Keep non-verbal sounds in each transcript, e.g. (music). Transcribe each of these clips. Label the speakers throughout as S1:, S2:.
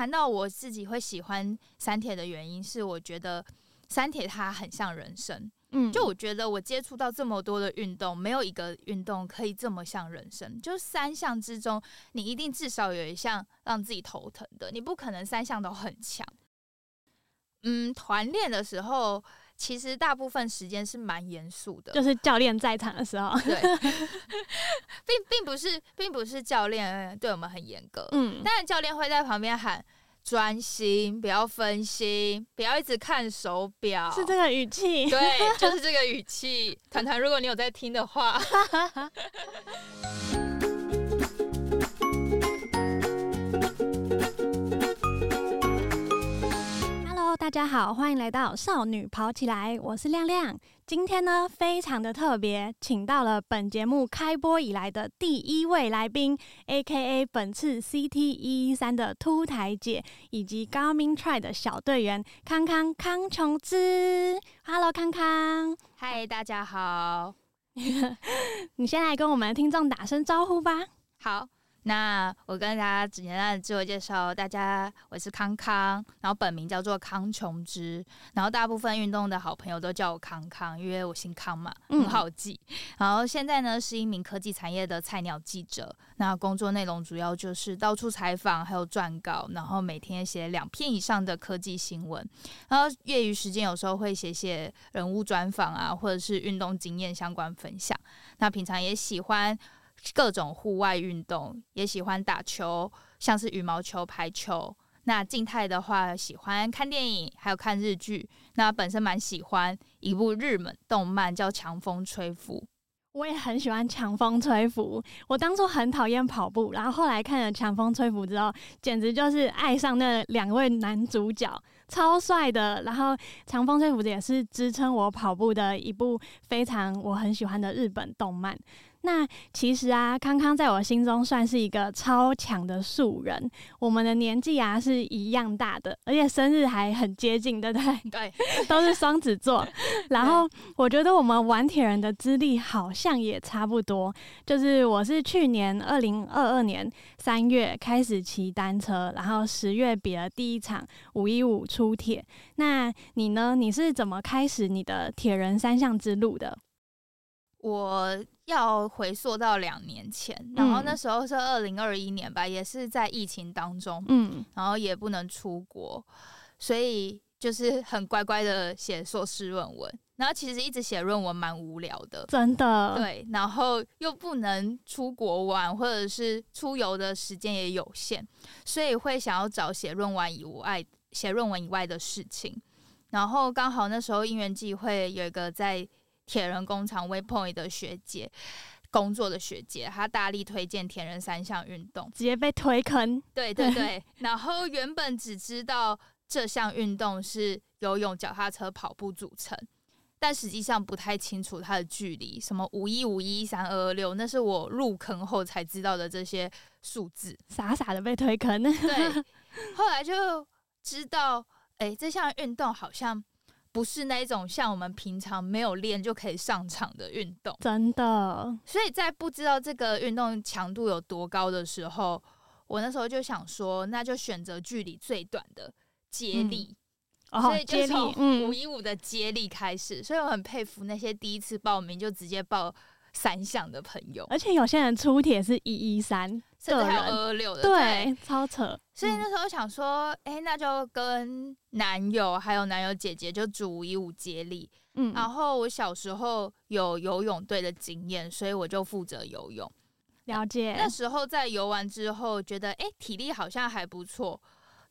S1: 谈到我自己会喜欢三铁的原因，是我觉得三铁它很像人生。
S2: 嗯，
S1: 就我觉得我接触到这么多的运动，没有一个运动可以这么像人生。就三项之中，你一定至少有一项让自己头疼的，你不可能三项都很强。嗯，团练的时候，其实大部分时间是蛮严肃的，
S2: 就是教练在场的时候，
S1: 对，(laughs) 并并不是，并不是教练对我们很严格，
S2: 嗯，
S1: 当然教练会在旁边喊专心，不要分心，不要一直看手表，
S2: 是这个语气，
S1: 对，就是这个语气。团团，如果你有在听的话。
S2: 大家好，欢迎来到少女跑起来，我是亮亮。今天呢，非常的特别，请到了本节目开播以来的第一位来宾，A.K.A 本次 CT 一一三的凸台姐，以及高明 Try 的小队员康康康琼芝。Hello，康康，
S1: 嗨，大家好。(laughs)
S2: 你先来跟我们听众打声招呼吧。
S1: 好，那我跟大家简单的自我介绍，大家我是康康，然后本名叫做康琼之，然后大部分运动的好朋友都叫我康康，因为我姓康嘛，
S2: 嗯
S1: 很好记。然后现在呢是一名科技产业的菜鸟记者，那工作内容主要就是到处采访，还有撰稿，然后每天写两篇以上的科技新闻。然后业余时间有时候会写写人物专访啊，或者是运动经验相关分享。那平常也喜欢各种户外运动，也喜欢打球，像是羽毛球、排球。那静态的话，喜欢看电影，还有看日剧。那本身蛮喜欢一部日本动漫叫《强风吹拂》。
S2: 我也很喜欢强风吹拂。我当初很讨厌跑步，然后后来看了强风吹拂之后，简直就是爱上那两位男主角，超帅的。然后强风吹拂也是支撑我跑步的一部非常我很喜欢的日本动漫。那其实啊，康康在我心中算是一个超强的素人。我们的年纪啊是一样大的，而且生日还很接近，对不对？
S1: 对，(laughs)
S2: 都是双子座。(laughs) 然后我觉得我们玩铁人的资历好像也差不多，就是我是去年二零二二年三月开始骑单车，然后十月比了第一场五一五出铁。那你呢？你是怎么开始你的铁人三项之路的？
S1: 我要回溯到两年前，然后那时候是二零二一年吧，也是在疫情当中，
S2: 嗯，
S1: 然后也不能出国，所以就是很乖乖的写硕士论文。然后其实一直写论文蛮无聊的，
S2: 真的，
S1: 对，然后又不能出国玩，或者是出游的时间也有限，所以会想要找写论文以外、写论文以外的事情。然后刚好那时候因缘际会，有一个在铁人工厂 Waypoint 的学姐工作的学姐，她大力推荐铁人三项运动。
S2: 直接被推坑。
S1: 对对对，(laughs) 然后原本只知道这项运动是游泳、脚踏车、跑步组成，但实际上不太清楚它的距离，什么五一五一三二二六，那是我入坑后才知道的这些数字。
S2: 傻傻的被推坑，
S1: 对，(laughs) 后来就知道，哎、这项运动好像不是那一种像我们平常没有练就可以上场的运动。
S2: 真的，
S1: 所以在不知道这个运动强度有多高的时候，我那时候就想说，那就选择距离最短的接力，
S2: 哦
S1: 所以，就从，
S2: 嗯
S1: 五，一五的接力开始。所以我很佩服那些第一次报名就直接报三项的朋友，
S2: 而且有些人出铁是一一三，
S1: 甚至还有二二六的。
S2: 对，超扯。
S1: 所以
S2: 嗯
S1: 那时候想说，哎、那就跟男友还有男友姐姐就组一五接力。
S2: 嗯，
S1: 然后我小时候有游泳队的经验，所以我就负责游泳。
S2: 了解。
S1: 那时候在游完之后，觉得哎、诶体力好像还不错，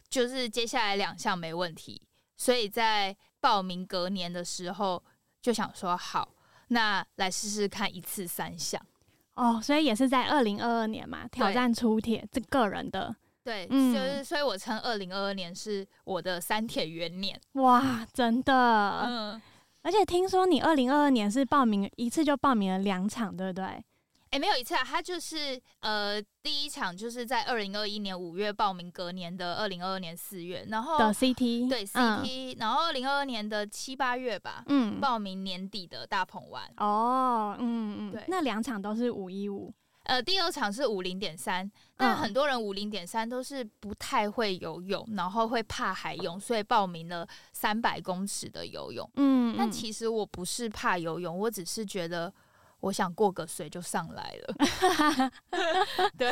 S1: 就是接下来两项没问题，所以在报名隔年的时候就想说好，那来试试看一次三项。
S2: 哦，所以也是在二零二二年嘛，挑战出铁这个人的
S1: 对，
S2: 嗯
S1: 就是所以我称二零二二年是我的三铁元年。
S2: 哇，真的。
S1: 嗯，
S2: 而且听说你二零二二年是报名一次就报名了两场，对不对？
S1: 哎、没有一次啊，他就是呃第一场就是在二零二一年五月报名，隔年的二零二二年四月，然后
S2: 的 CT
S1: 对
S2: 嗯。
S1: CT，、然后二零二二年的七八月吧，
S2: 嗯，
S1: 报名年底的大鹏湾。
S2: 哦，嗯嗯，
S1: 对。
S2: 那两场都是五一五，
S1: 呃，第二场是五零点三，但很多人五零点三都是不太会游泳，然后会怕海泳，所以报名了三百公尺的游泳。
S2: 嗯，
S1: 但其实我不是怕游泳，我只是觉得我想过个水就上来了。(laughs) 对，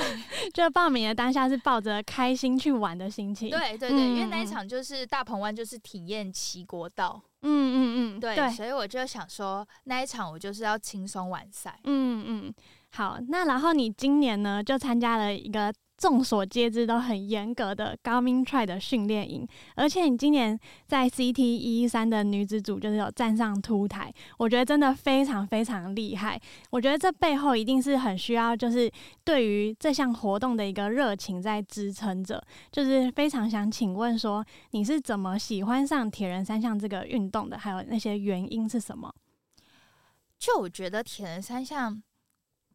S2: 就报名的当下是抱着开心去玩的心情。
S1: 对对对，因为那一场就是大鹏湾，就是体验骑国道。
S2: 嗯嗯嗯，
S1: 对，所以我就想说，那一场我就是要轻松完赛。
S2: 嗯嗯，好，那然后你今年呢就参加了一个。众所皆知都很严格的高明 try 的训练营，而且你今年在 CT 一一三的女子组就是有站上凸台，我觉得真的非常非常厉害。我觉得这背后一定是很需要就是对于这项活动的一个热情在支撑着。就是非常想请问说，你是怎么喜欢上铁人三项这个运动的？还有那些原因是什么？
S1: 就我觉得铁人三项。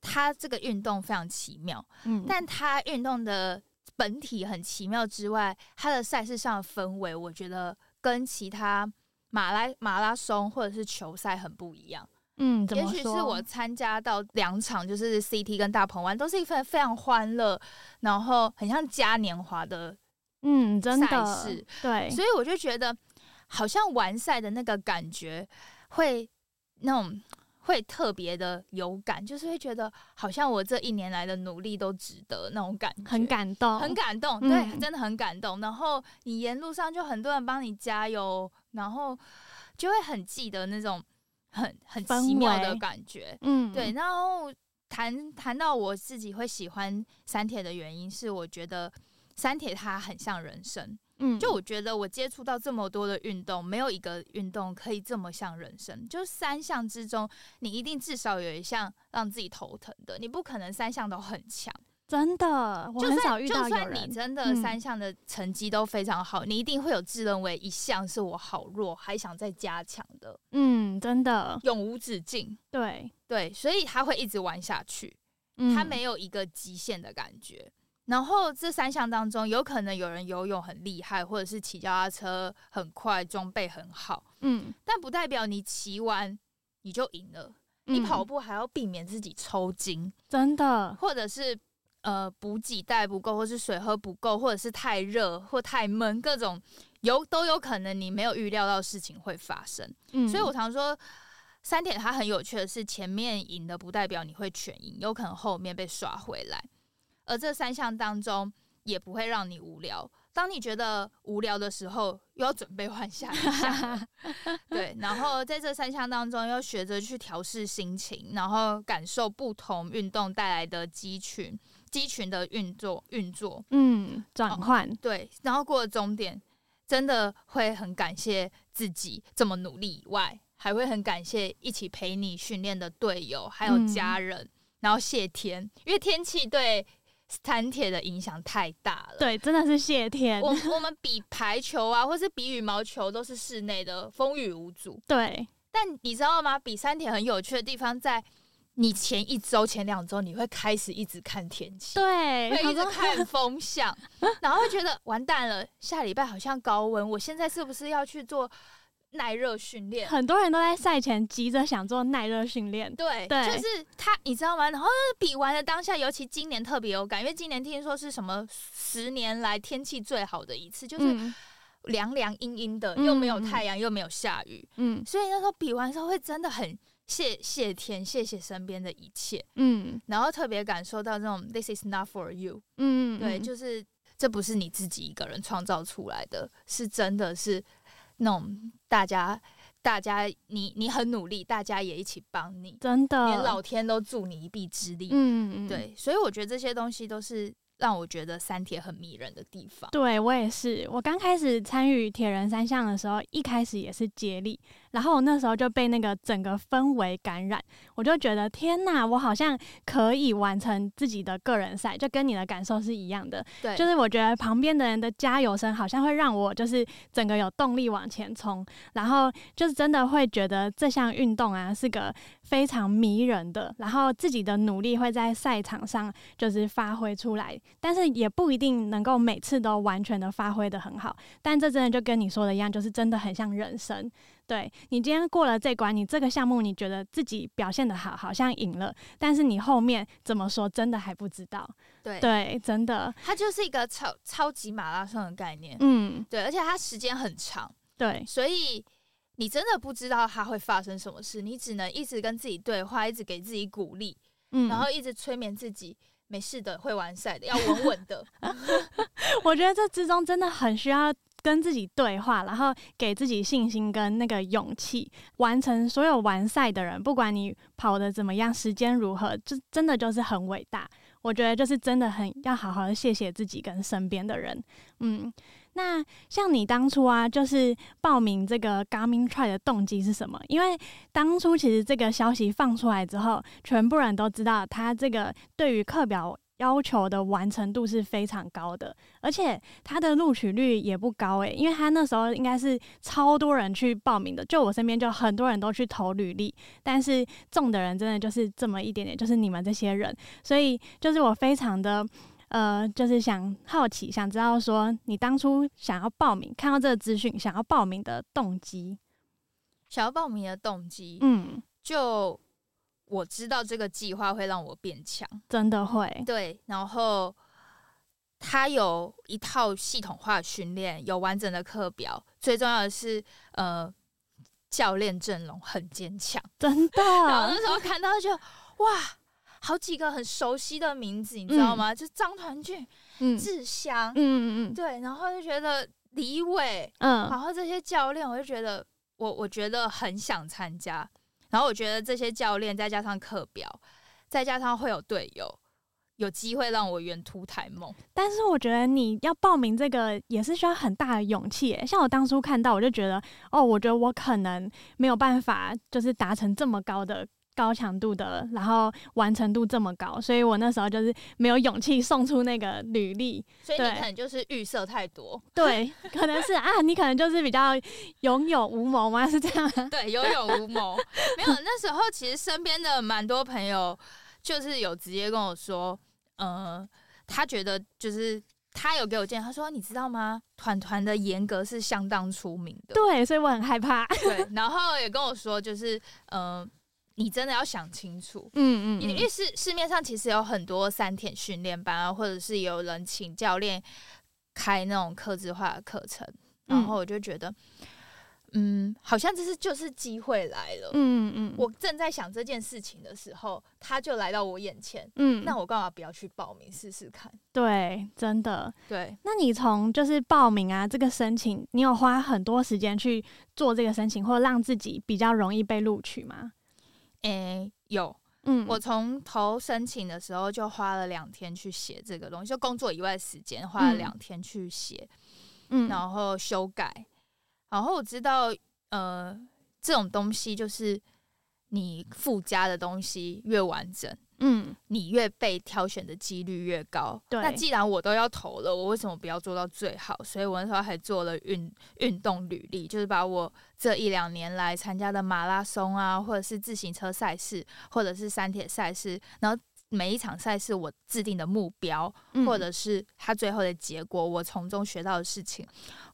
S1: 它这个运动非常奇妙，嗯，但它运动的本体很奇妙之外，它的赛事上的氛围，我觉得跟其他马拉马拉松或者是球赛很不一样。
S2: 嗯，
S1: 也许是我参加到两场，就是 CT 跟大鹏湾，都是一份非常欢乐，然后很像嘉年华的，
S2: 嗯，真的对，
S1: 所以我就觉得好像完赛的那个感觉会那种。会特别的有感，就是会觉得好像我这一年来的努力都值得那种感觉，
S2: 很感动，
S1: 很感动，对，真的很感动。然后你沿路上就很多人帮你加油，然后就会很记得那种很很奇妙的感觉，嗯，对。然后谈谈到我自己会喜欢三铁的原因是，我觉得三铁它很像人生。嗯，就我觉得我接触到这么多的运动，没有一个运动可以这么像人生。就三项之中，你一定至少有一项让自己头疼的，你不可能三项都很强。
S2: 真的，我很少遇到
S1: 就算你真的三项的成绩都非常好，你一定会有自认为一项是我好弱，还想再加强的。
S2: 嗯，真的，
S1: 永无止境。
S2: 对
S1: 对，所以他会一直玩下去，他没有一个极限的感觉。然后这三项当中，有可能有人游泳很厉害，或者是骑脚踏车很快，装备很好，嗯，但不代表你骑完你就赢了。你跑步还要避免自己抽筋，
S2: 真的，
S1: 或者是呃补给带不够，或是水喝不够，或者是太热或太闷，各种有都有可能你没有预料到事情会发生。嗯，所以我常说，三点它很有趣的是，前面赢的不代表你会全赢，有可能后面被刷回来。而这三项当中也不会让你无聊。当你觉得无聊的时候，又要准备换下一项。(laughs) 对，然后在这三项当中，要学着去调试心情，然后感受不同运动带来的肌群、肌群的运作、运作。
S2: 嗯，转换
S1: 对，然后过了终点，真的会很感谢自己这么努力以外，还会很感谢一起陪你训练的队友，还有家人。然后谢天，因为天气对。三铁的影响太大了，
S2: 对，真的是谢天。
S1: 我我们比排球啊，或是比羽毛球，都是室内的，风雨无阻。
S2: 对，
S1: 但你知道吗？比三铁很有趣的地方在，你前一周、前两周，你会开始一直看天气，
S2: 对，
S1: 会一直看风向，(laughs) 然后会觉得完蛋了，下礼拜好像高温，我现在是不是要去做？耐热训练，
S2: 很多人都在赛前急着想做耐热训练。
S1: 对，就是他，你知道吗？然后比完的当下，尤其今年特别有感，因为今年听说是什么十年来天气最好的一次，就是凉凉阴阴的，又没有太阳，又没有下雨。嗯，所以那时候比完之后，会真的很谢谢天，谢谢身边的一切。嗯，然后特别感受到这种 “this is not for you”。嗯，对，就是这不是你自己一个人创造出来的，是真的是。那种大家，大家，你你很努力，大家也一起帮你，
S2: 真的，
S1: 连老天都助你一臂之力。嗯嗯，对，所以我觉得这些东西都是。让我觉得三铁很迷人的地方。
S2: 对我也是，我刚开始参与铁人三项的时候，一开始也是接力，然后我那时候就被那个整个氛围感染，我就觉得天哪，我好像可以完成自己的个人赛，就跟你的感受是一样的。
S1: 对，
S2: 就是我觉得旁边的人的加油声好像会让我就是整个有动力往前冲，然后就是真的会觉得这项运动啊是个非常迷人的，然后自己的努力会在赛场上就是发挥出来。但是也不一定能够每次都完全的发挥的很好，但这真的就跟你说的一样，就是真的很像人生。对你今天过了这关，你这个项目你觉得自己表现的好，好像赢了，但是你后面怎么说，真的还不知道。
S1: 对，
S2: 对，真的，
S1: 它就是一个超超级马拉松的概念。
S2: 嗯，
S1: 对，而且它时间很长，
S2: 对，
S1: 所以你真的不知道它会发生什么事，你只能一直跟自己对话，一直给自己鼓励，
S2: 嗯，
S1: 然后一直催眠自己，没事的，会完赛的，要稳稳的。(laughs) (laughs)
S2: 我觉得这之中真的很需要跟自己对话，然后给自己信心跟那个勇气，完成所有完赛的人，不管你跑的怎么样，时间如何，就真的就是很伟大。我觉得就是真的很要好好谢谢自己跟身边的人。嗯，那像你当初啊，就是报名这个 Garmin Try 的动机是什么？因为当初其实这个消息放出来之后，全部人都知道他这个对于课表。要求的完成度是非常高的，而且他的录取率也不高诶，因为他那时候应该是超多人去报名的，就我身边就很多人都去投履历，但是中的人真的就是这么一点点，就是你们这些人，所以就是我非常的呃，就是想好奇，想知道说你当初想要报名，看到这个资讯想要报名的动机，
S1: 想要报名的动机，
S2: 嗯，
S1: 就。我知道这个计划会让我变强，
S2: 真的会。
S1: 对，然后他有一套系统化训练，有完整的课表，最重要的是，呃，教练阵容很坚强，
S2: 真的。(laughs)
S1: 然后那时候看到就哇，好几个很熟悉的名字，你知道吗？就张团俊、志祥，嗯嗯嗯，对，然后就觉得李伟，嗯，然后这些教练，我就觉得我我觉得很想参加。然后我觉得这些教练再加上课表，再加上会有队友，有机会让我圆突台梦。
S2: 但是我觉得你要报名这个也是需要很大的勇气。像我当初看到，我就觉得，哦，我觉得我可能没有办法，就是达成这么高的。高强度的，然后完成度这么高，所以我那时候就是没有勇气送出那个履历。
S1: 所以你可能就是预设太多。
S2: 对，可能是啊，你可能就是比较有勇无谋吗？是这样？
S1: 对，有勇无谋。(laughs) 没有，那时候其实身边的蛮多朋友，就是有直接跟我说，呃，他觉得就是他有给我建议，他说你知道吗？团团的严格是相当出名的。
S2: 对，所以我很害怕。
S1: 对，然后也跟我说，就是嗯。你真的要想清楚，
S2: 嗯嗯，
S1: 因为市市面上其实有很多三天训练班啊，或者是有人请教练开那种客制化的课程，然后我就觉得，嗯，好像这是就是机会来了，
S2: 嗯嗯，
S1: 我正在想这件事情的时候，他就来到我眼前，
S2: 嗯，
S1: 那我干嘛不要去报名试试看？
S2: 对，真的，
S1: 对。
S2: 那你从就是报名啊，这个申请，你有花很多时间去做这个申请，或让自己比较容易被录取吗？
S1: 诶，有，嗯，我从投申请的时候就花了两天去写这个东西，就工作以外时间花了两天去写，嗯，然后修改，然后我知道，呃，这种东西就是你附加的东西越完整。
S2: 嗯，
S1: 你越被挑选的几率越高。
S2: 对，
S1: 那既然我都要投了，我为什么不要做到最好？所以我那时候还做了运运动履历，就是把我这一两年来参加的马拉松啊，或者是自行车赛事，或者是山铁赛事，然后每一场赛事我制定的目标，或者是它最后的结果，我从中学到的事情，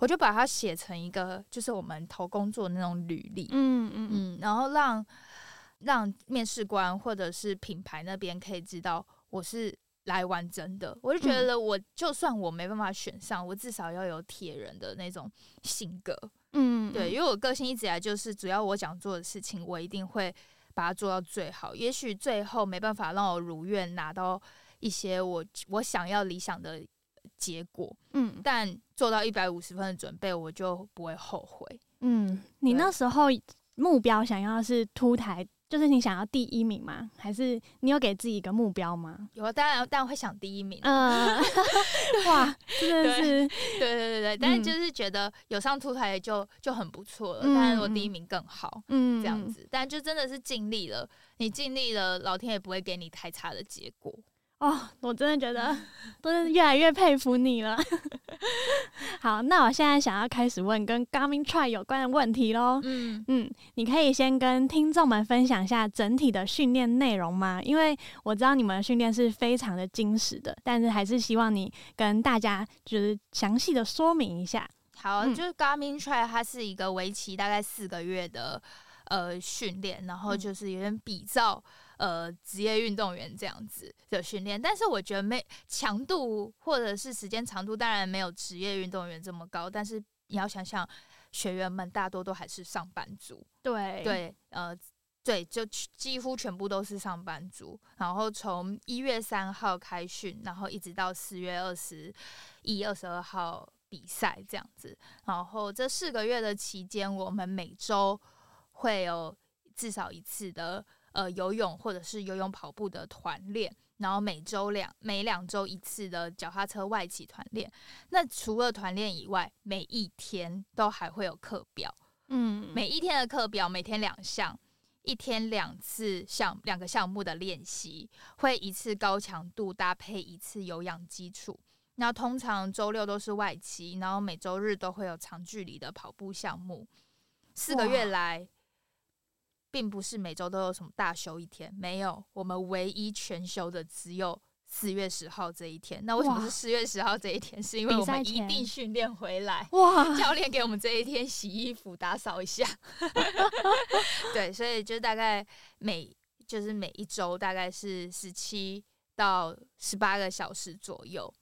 S1: 我就把它写成一个，就是我们投工作那种履历。
S2: 嗯嗯嗯，
S1: 然后让。让面试官或者是品牌那边可以知道我是来玩真的，我就觉得我就算我没办法选上，我至少要有铁人的那种性格，
S2: 嗯，
S1: 对，因为我个性一直以来就是，只要我想做的事情，我一定会把它做到最好。也许最后没办法让我如愿拿到一些我我想要理想的结果，
S2: 嗯，
S1: 但做到一百五十分的准备，我就不会后悔。
S2: 嗯，你那时候目标想要是凸台。就是你想要第一名吗？还是你有给自己一个目标吗？
S1: 有，当然，当然会想第一名。
S2: 嗯，(laughs) 哇，真的是，
S1: 对对对对，但是就是觉得有上出台就就很不错了。当然，我第一名更好。嗯，这样子，但就真的是尽力了。你尽力了，老天也不会给你太差的结果。
S2: 哦，我真的觉得，(laughs) 都是越来越佩服你了。(laughs) 好，那我现在想要开始问跟 Garmin Try 有关的问题喽。
S1: 嗯
S2: 嗯，你可以先跟听众们分享一下整体的训练内容吗？因为我知道你们的训练是非常的精实的，但是还是希望你跟大家就是详细的说明一下。
S1: 好，
S2: 嗯
S1: 就是 Garmin Try 它是一个为期大概四个月的呃训练，然后
S2: 嗯
S1: 就是有点比照呃职业运动员这样子的训练，但是我觉得没强度或者是时间长度当然没有职业运动员这么高，但是你要想想学员们大多都还是上班族，
S2: 对，
S1: 对，呃。对，就几乎全部都是上班族，然后从一月三号开训，然后一直到四月二十一、二十二号比赛这样子。然后这四个月的期间，我们每周会有至少一次的呃游泳或者是游泳跑步的团练，然后每周两每两周一次的脚踏车外企团练。那除了团练以外，每一天都还会有课表。
S2: 嗯，
S1: 每一天的课表，每天两项，一天两次项两个项目的练习，会一次高强度搭配一次有氧基础。那通常周六都是外企，然后每周日都会有长距离的跑步项目。四个月来，并不是每周都有什么大休一天，没有，我们唯一全休的只有四月十号这一天。那为什么是四月十号这一天？是因为我们一定训练回来。
S2: 哇，
S1: 教练给我们这一天洗衣服、打扫一下。(laughs) 对，所以就大概每就是每一周大概是十七到十八个小时左右，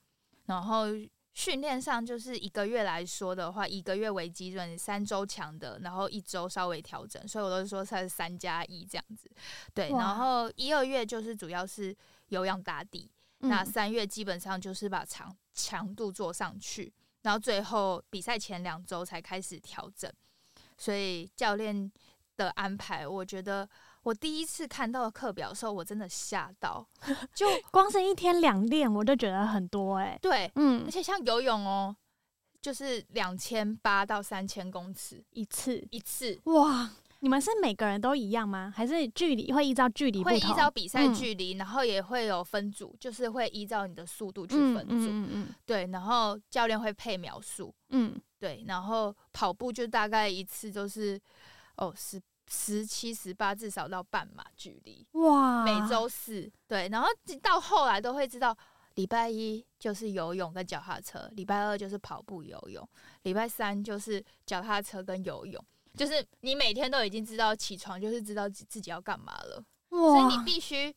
S1: 然后。训练上就是一个月来说的话，一个月为基准，三周强的，然后一周稍微调整，所以我都是说它是三加一这样子。对，然后一二月就是主要是有氧打底，那
S2: 嗯
S1: 三月基本上就是把强强度做上去，然后最后比赛前两周才开始调整。所以教练的安排，我觉得我第一次看到课表的时候，我真的吓到。(laughs) 就
S2: 光是一天两练我就觉得很多哎、
S1: 对，
S2: 嗯
S1: 而，且像游泳哦，就是两千八到三千公尺
S2: 一次
S1: 一次，
S2: 哇，你们是每个人都一样吗？还是距离会依照距离
S1: 会？依照比赛
S2: 嗯
S1: 距离，然后也会有分组，就是会依照你的速度去
S2: 嗯
S1: 分组。
S2: 嗯嗯
S1: 对，然后教练会配秒数。
S2: 嗯嗯，
S1: 对，然后跑步就大概一次就是哦十十七十八，至少到半马距离，
S2: 哇，
S1: 每周四。对，然后到后来都会知道，礼拜一就是游泳跟脚踏车，礼拜二就是跑步游泳，礼拜三就是脚踏车跟游泳。就是你每天都已经知道起床就是知道自自己要干嘛了，所以你，必须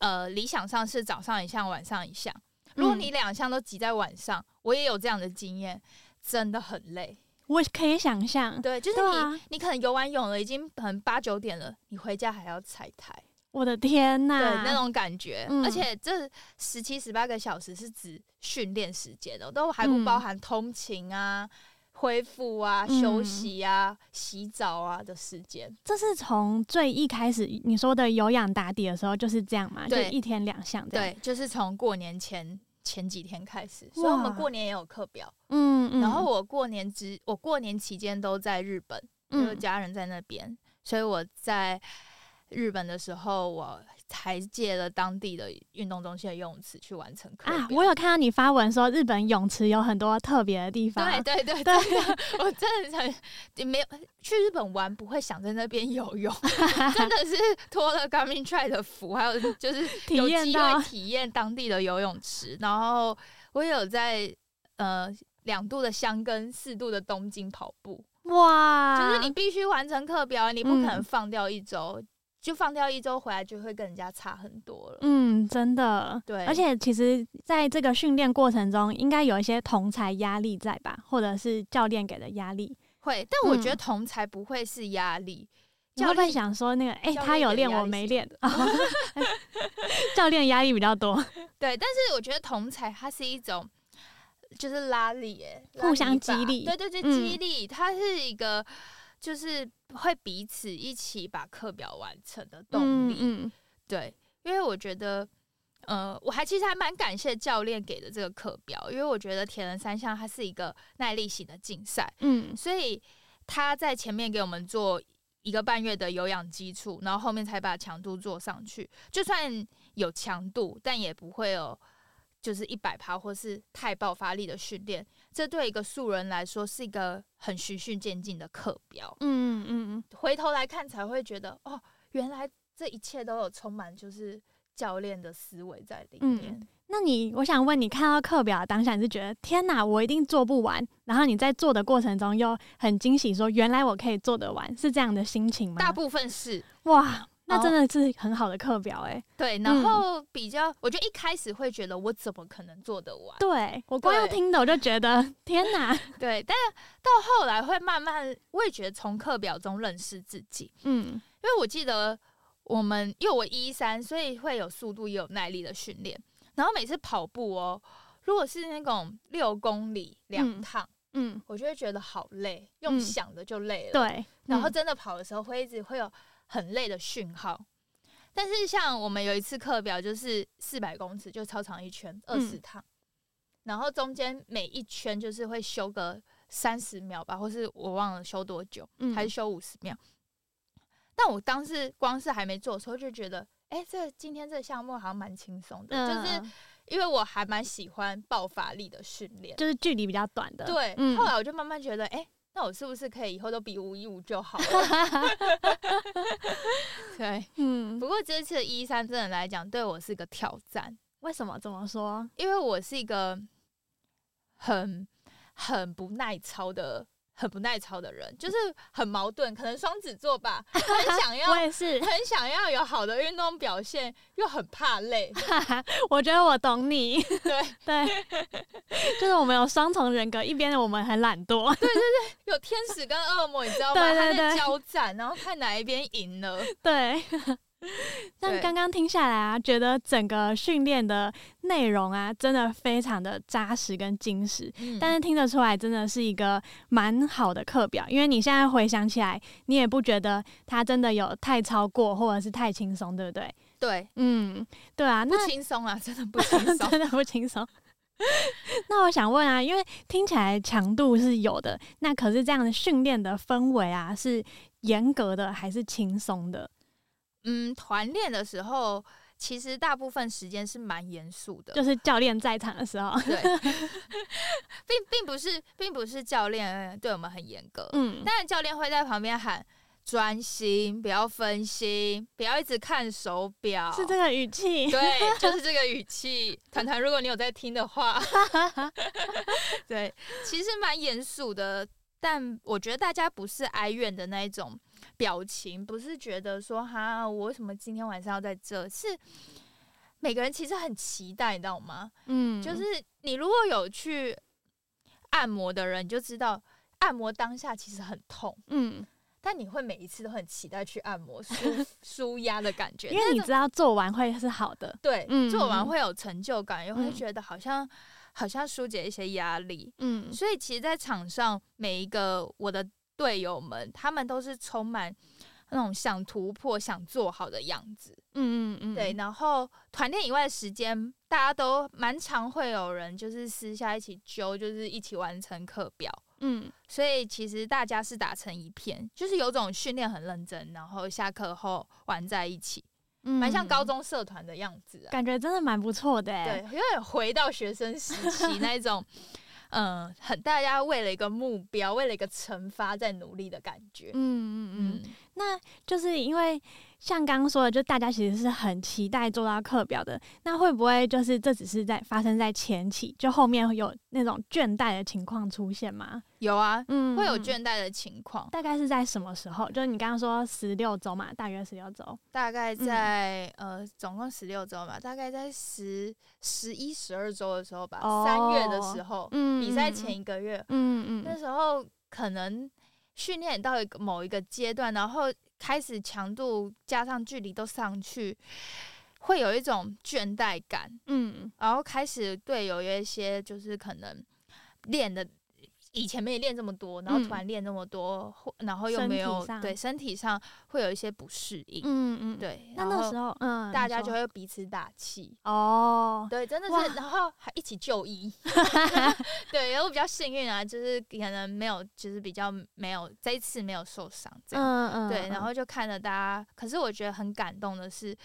S1: 呃理想上是早上一项，晚上一项。如果
S2: 嗯
S1: 你两项都挤在晚上，我也有这样的经验，真的很累。
S2: 我可以想象，
S1: 对，就是你，
S2: 啊
S1: 你可能游完泳了，已经可能八九点了，你回家还要踩台，
S2: 我的天呐，
S1: 对，那种感觉。
S2: 嗯
S1: 而且这十七、十八个小时是指训练时间的，都还不包
S2: 嗯
S1: 含通勤啊、恢复啊、
S2: 嗯
S1: 休息啊、洗澡啊的时间。
S2: 这是从最一开始你说的有氧打底的时候就是这样嘛？就
S1: 对
S2: 一天两项。
S1: 对，就是从过年前前几天开始，所以我们过年也有课表。
S2: 嗯嗯，
S1: 然后我过年之我过年期间都在日本，就是
S2: 嗯
S1: 家人在那边，所以我在日本的时候，我还借了当地的运动中心的游泳池去完成课
S2: 啊，我有看到你发文说日本泳池有很多特别的地方，
S1: 对 (laughs) 对对，
S2: 对，
S1: 我真的很也没有去日本玩，不会想在那边游泳，(laughs) 真的是托了 Garmin Try 的福，还有就是 (laughs)
S2: 体
S1: 有机
S2: 验到
S1: 会体验当地的游泳池，然后我也有在呃两度的香根，四度的东京跑步，
S2: 哇，
S1: 就是你必须完成课表，你不可能
S2: 嗯。
S1: 放掉一周，就放掉一周回来就会跟人家差很多了。
S2: 嗯，真的，
S1: 对
S2: 而且其实在这个训练过程中，应该有一些同才压力在吧，或者是教练给的压力。
S1: 会，但我觉得
S2: 嗯。
S1: 同才不会是压力，
S2: 你会不会
S1: 教练
S2: 想说那个，哎、
S1: 教
S2: 他有练，我没
S1: 是
S2: 练，(laughs) 教练压力比较多，(laughs)
S1: 对，但是我觉得同才它是一种就是拉力，
S2: 互相激励。
S1: 对对对，
S2: 嗯。
S1: 激励，它是一个就是会彼此一起把课表完成的动力。
S2: 嗯嗯
S1: 对，因为我觉得。呃，我还其实还蛮感谢教练给的这个课表，因为我觉得铁人三项它是一个耐力型的竞赛，
S2: 嗯
S1: 所以他在前面给我们做一个半月的有氧基础，然后后面才把强度做上去。就算有强度，但也不会有就是一百趴或是太爆发力的训练。这对一个素人来说是一个很循序渐进的课表。
S2: 嗯嗯嗯，
S1: 回头来看才会觉得，哦，原来这一切都有充满就是教练的思维在里
S2: 嗯
S1: 面。
S2: 那你，我想问你，看到课表当下，你是觉得天哪，我一定做不完，然后你在做的过程中又很惊喜，说原来我可以做得完，是这样的心情吗？
S1: 大部分是
S2: 哇，那真的是很好的课表哎。
S1: 对，然后比较，我就一开始会觉得我怎么可能做得完？
S2: 对我光要听的我就觉得天哪。(laughs)
S1: 对，但是到后来会慢慢，我也觉得从课表中认识自己。嗯，因为我记得我们因为我一三，所以会有速度也有耐力的训练。然后每次跑步哦，如果是那种六公里两趟，嗯，我就会觉得好累，用想的就累了。
S2: 对，
S1: 然后真的跑的时候会一直会有很累的讯号。但是像我们有一次课表就是四百公尺，就超长一圈二十趟，然后中间每一圈就是会休个三十秒吧，或是我忘了休多久，还是休五十秒。但我当时光是还没做的时候就觉得。哎，这今天这个项目好像蛮轻松的，就是因为我还蛮喜欢爆发力的训练，
S2: 就是距离比较短的。
S1: 对，后来我就慢慢觉得，哎，那我是不是可以以后都比五一五就好了？(laughs) 对，(laughs) 嗯。不过这次的一三真的来讲，对我是个挑战。
S2: 为什么这么说？
S1: 因为我是一个很很不耐操的。很不耐操的人，就是很矛盾，可能双子座吧，(laughs) 很想要，
S2: 我也是，
S1: 很想要有好的运动表现，又很怕累。(laughs)
S2: 我觉得我懂你，
S1: 对 (laughs)
S2: 对，就是我们有双重人格，一边的我们很懒惰，
S1: 对对对，有天使跟恶魔，你知道吗？他在交战，然后看哪一边赢了。
S2: 对。(laughs) 但刚刚听下来啊，觉得整个训练的内容啊，真的非常的扎实跟精实。但是听得出来，真的是一个蛮好的课表。因为你现在回想起来，你也不觉得它真的有太超过，或者是太轻松，对不对？
S1: 对，
S2: 嗯，对啊，
S1: 不轻松啊，真的不轻松，(laughs)
S2: 真的不轻松。那我想问啊，因为听起来强度是有的，那可是这样的训练的氛围啊，是严格的还是轻松的？
S1: 嗯，团练的时候，其实大部分时间是蛮严肃的，
S2: 就是教练在场的时候，
S1: 对，(laughs) 并并不是，并不是教练对我们很严格，嗯，但是教练会在旁边喊专心，不要分心，不要一直看手表，
S2: 是这个语气，
S1: 对，就是这个语气。团团，如果你有在听的话，(laughs) 对，其实蛮严肃的，但我觉得大家不是哀怨的那一种。表情不是觉得说哈，我为什么今天晚上要在这？是每个人其实很期待，你知道吗？嗯，就是你如果有去按摩的人，你就知道按摩当下其实很痛，嗯，但你会每一次都很期待去按摩舒 (laughs) 舒压的感觉，
S2: 因为你知道做完会是好的，
S1: 对，做完会有成就感，也会觉得好像好像疏解一些压力，嗯，所以其实，在场上每一个我的。队友们，他们都是充满那种想突破、想做好的样子。嗯嗯嗯，对。然后团练以外的时间，大家都蛮常会有人就是私下一起揪，就是一起完成课表。嗯，所以其实大家是打成一片，就是有种训练很认真，然后下课后玩在一起，蛮像高中社团的样子，
S2: 感觉真的蛮不错的。
S1: 对，有点回到学生时期 (laughs) 那种。嗯，很大家为了一个目标，为了一个惩罚在努力的感觉。嗯嗯
S2: 嗯，那就是因为。像刚刚说的，就大家其实是很期待做到课表的，那会不会就是这只是在发生在前期，就后面有那种倦怠的情况出现吗？
S1: 有啊，嗯，会有倦怠的情况，
S2: 大概是在什么时候？就是你刚刚说十六周嘛，大约十六周，
S1: 大概在呃，总共十六周嘛，大概在十十一、十二周的时候吧，三月的时候，嗯，比赛前一个月，嗯嗯，那时候可能训练到一个某一个阶段，然后。开始强度加上距离都上去，会有一种倦怠感，嗯，然后开始队友有一些就是可能练的。以前没练这么多，然后突然练这么多，然后又没有对身体上会有一些不适应，嗯嗯，对。
S2: 那那时候，嗯，
S1: 大家就会彼此打气哦，对，真的是，然后还一起就医，(laughs) (laughs) 对，然后比较幸运啊，就是可能没有，就是比较没有这一次没有受伤，这样，嗯嗯，对，然后就看着大家，可是我觉得很感动的是。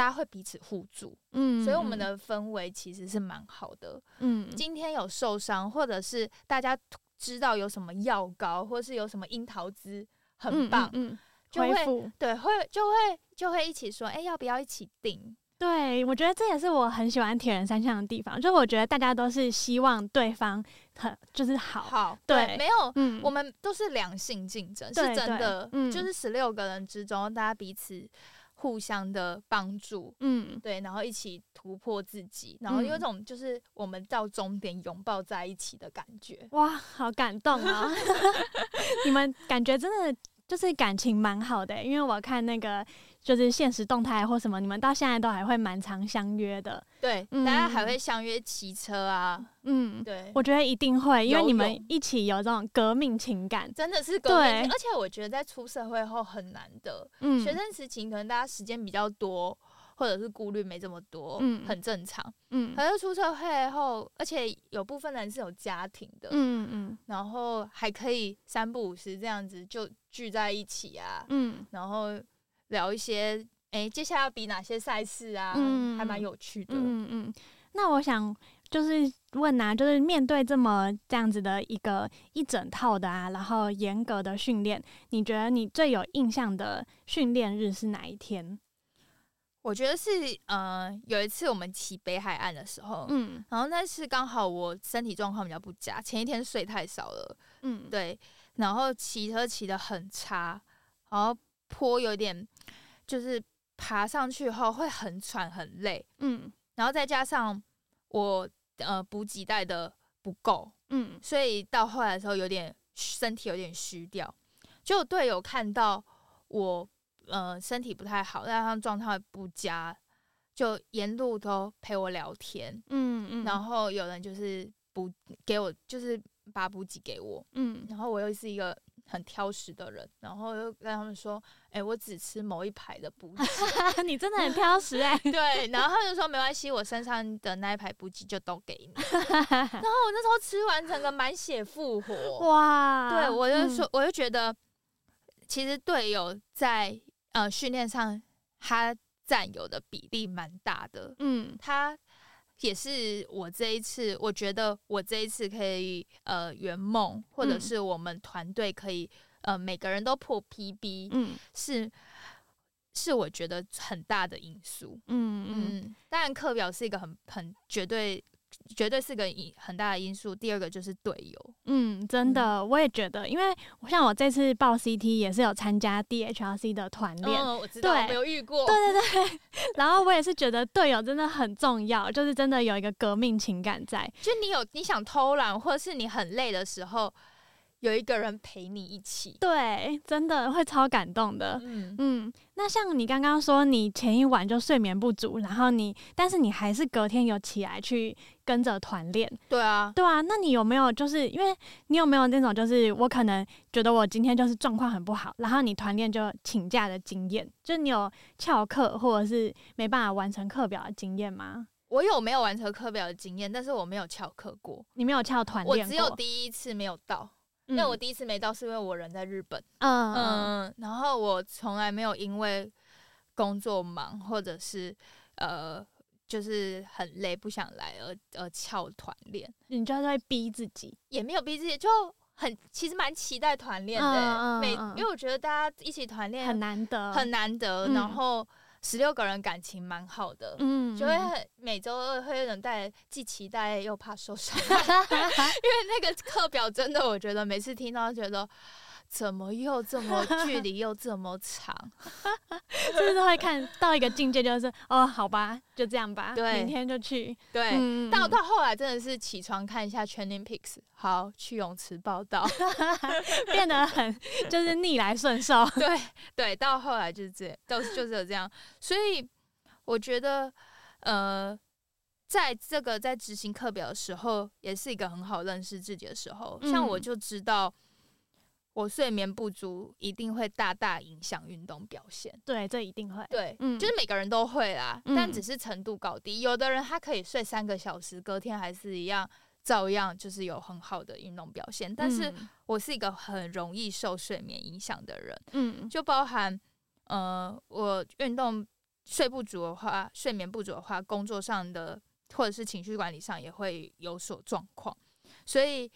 S1: 大家会彼此互助，嗯，所以我们的氛围其实是蛮好的，嗯。今天有受伤，或者是大家知道有什么药膏，或是有什么樱桃汁，很棒，嗯，就会对，会就会就会一起说，哎，要不要一起订？
S2: 对，我觉得这也是我很喜欢铁人三项的地方，就我觉得大家都是希望对方很就是好，
S1: 好，
S2: 对
S1: 没有，
S2: 嗯，
S1: 我们都是良性竞争，是真的，
S2: 嗯。
S1: 就是十六个人之中，大家彼此互相的帮助，
S2: 嗯
S1: 对，然后一起突破自己，然后有种就是我们到终点拥抱在一起的感觉。
S2: 哇，好感动啊！(laughs) 你们感觉真的就是感情蛮好的欸、因为我看那个就是现实动态或什么，你们到现在都还会蛮常相约的。
S1: 对，
S2: 嗯
S1: 大家还会相约骑车啊，
S2: 嗯，
S1: 对，
S2: 我觉得一定会，因为你们一起有这种革命情感。
S1: 真的是革命
S2: 对
S1: 而且我觉得在出社会后很难得，
S2: 嗯，
S1: 学生时期可能大家时间比较多，或者是顾虑没这么多，
S2: 嗯
S1: 很正常。
S2: 嗯
S1: 可是出社会后，而且有部分人是有家庭的，
S2: 嗯嗯
S1: 然后还可以三不五时这样子就聚在一起啊，
S2: 嗯
S1: 然后聊一些，哎、接下来要比哪些赛事啊，
S2: 嗯
S1: 还蛮有趣的。
S2: 嗯嗯。那我想就是问啊，就是面对这么这样子的一个一整套的啊，然后严格的训练，你觉得你最有印象的训练日是哪一天？
S1: 我觉得是，呃，有一次我们骑北海岸的时候，
S2: 嗯
S1: 然后那次刚好我身体状况比较不佳，前一天睡太少了，
S2: 嗯，
S1: 对，然后骑车骑得很差，然后坡有点就是爬上去后会很喘很累，
S2: 嗯。
S1: 然后再加上我呃补给带的不够，
S2: 嗯。
S1: 所以到后来的时候有点身体有点虚掉，就队友看到我呃身体不太好，加上状态不佳，就沿路都陪我聊天，
S2: 嗯嗯，
S1: 然后有人就是补给我，就是把补给给我，
S2: 嗯。
S1: 然后我又是一个很挑食的人，然后又跟他们说，哎、我只吃某一排的补给，(laughs)
S2: 你真的很挑食哎、(laughs)
S1: 对，然后他就说没关系，我身上的那一排补给就都给你。(laughs) 然后我那时候吃完整个满血复活，
S2: 哇，
S1: 对我就
S2: 嗯
S1: 说，我就觉得其实队友在呃训练上他占有的比例蛮大的，
S2: 嗯。
S1: 他也是我这一次，我觉得我这一次可以呃圆梦，或者
S2: 嗯。
S1: 是我们团队可以呃每个人都破 PB，、
S2: 嗯
S1: 是是我觉得很大的因素。
S2: 嗯嗯
S1: 嗯，当然课表是一个很很绝对绝对是个因很大的因素。第二个就是队友，
S2: 嗯，真的，我也觉得，因为像我这次报 CT 也是有参加 DHRC 的团练，
S1: 嗯，我知道，
S2: 对
S1: 我没有遇过，
S2: 对对对，(laughs) 然后我也是觉得队友真的很重要，就是真的有一个革命情感在。
S1: 就你有你想偷懒，或者是你很累的时候，有一个人陪你一起。
S2: 对，真的会超感动的。
S1: 嗯，
S2: 嗯，那像你刚刚说，你前一晚就睡眠不足，然后你，但是你还是隔天有起来去跟着团练，
S1: 对啊，
S2: 对啊，那你有没有就是因为你有没有那种就是我可能觉得我今天就是状况很不好，然后你团练就请假的经验，就你有翘课或者是没办法完成课表的经验吗？
S1: 我有没有完成课表的经验，但是我没有翘课过。
S2: 你没有翘团
S1: 我
S2: 练我？
S1: 只有第一次没有到，因为我第一次没到是因为我人在日本，
S2: 嗯嗯
S1: 嗯，然后我从来没有因为工作忙或者是呃就是很累不想来而而翘团练，
S2: 你就在逼自己。
S1: 也没有逼自己，就很其实蛮期待团练的欸、每因为我觉得大家一起团练
S2: 很难得，
S1: 很难得，
S2: 嗯。
S1: 然后十六个人感情蛮好的。就会很每周二会有人带，既期待又怕受伤，(laughs) (laughs) 因为那个课表真的，我觉得每次听到觉得怎么又这么 (laughs) 距离又这么长，(laughs)
S2: 是不是会看到一个境界，就是哦，好吧，就这样吧，
S1: 对
S2: 明天就去。
S1: 对。
S2: 嗯
S1: 到到后来真的是起床看一下 Training Peaks，好去泳池报道。(laughs)
S2: 变得很就是逆来顺受。
S1: 对对，到后来就是这样，都是就是有这样，所以我觉得呃，在这个在执行课表的时候，也是一个很好认识自己的时候。像我
S2: 嗯
S1: 就知道，我睡眠不足一定会大大影响运动表现。
S2: 对，这一定会。
S1: 对，
S2: 嗯
S1: 就是每个人都会啦，但
S2: 嗯
S1: 只是程度高低。有的人他可以睡三个小时，隔天还是一样，照样就是有很好的运动表现。但是
S2: 嗯
S1: 我是一个很容易受睡眠影响的人。
S2: 嗯
S1: 就包含呃，我运动睡不足的话，睡眠不足的话，工作上的或者是情绪管理上也会有所状况，所以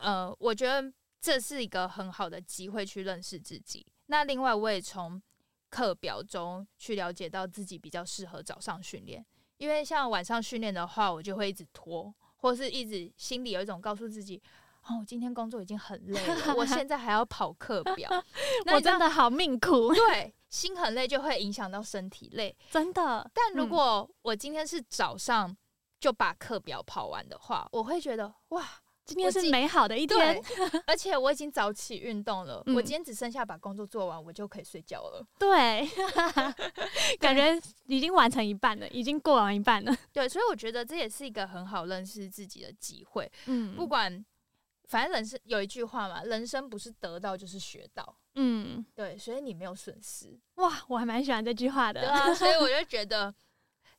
S1: 呃，我觉得这是一个很好的机会去认识自己。那另外，我也从课表中去了解到自己比较适合早上训练，因为像晚上训练的话，我就会一直拖，或是一直心里有一种告诉自己，哦，我今天工作已经很累了，我现在还要跑课表，(laughs)
S2: 我真的好命苦，
S1: 对心很累就会影响到身体累。
S2: 真的。
S1: 但如
S2: 嗯
S1: 果我今天是早上就把课表跑完的话，我会觉得哇，
S2: 今天是美好的一天，，(laughs)
S1: 而且我已经早起运动了，
S2: 嗯
S1: 我今天只剩下把工作做完，我就可以睡觉了。
S2: 对，(laughs) 感觉已经完成一半了，已经过完一半了。
S1: 对，所以我觉得这也是一个很好认识自己的机会。
S2: 嗯
S1: 不管，反正人生有一句话嘛，人生不是得到就是学到。
S2: 嗯，
S1: 对，所以你没有损失，
S2: 哇，我还蛮喜欢这句话的。
S1: 对啊，所以我就觉得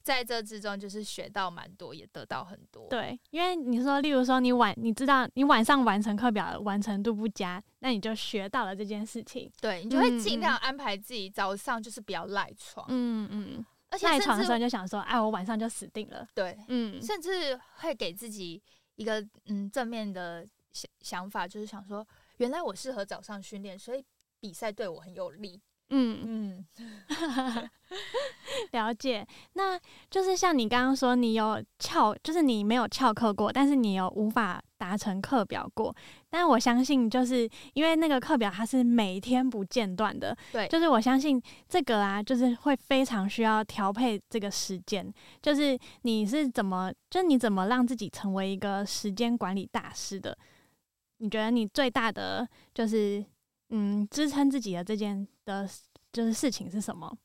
S1: 在这之中就是学到蛮多，也得到很多。
S2: 对，因为你说，例如说你晚，你知道你晚上完成课表完成度不佳，那你就学到了这件事情。
S1: 对你就会
S2: 嗯
S1: 尽量安排自己早上就是不要赖床，
S2: 嗯嗯，
S1: 而且
S2: 赖床的时候就想说，哎，我晚上就死定了。
S1: 对，
S2: 嗯
S1: 甚至会给自己一个嗯正面的想想法，就是想说，原来我适合早上训练，所以比赛对我很有利。
S2: 嗯，
S1: 嗯，(laughs)
S2: 了解。那就是像你刚刚说，你有翘，就是你没有翘课过，但是你有无法达成课表过。但我相信，就是因为那个课表它是每天不间断的，
S1: 对
S2: 就是我相信这个啊，就是会非常需要调配这个时间。就是你是怎么，就是你怎么让自己成为一个时间管理大师的？你觉得你最大的就是嗯支撑自己的这件的，就是事情是什么？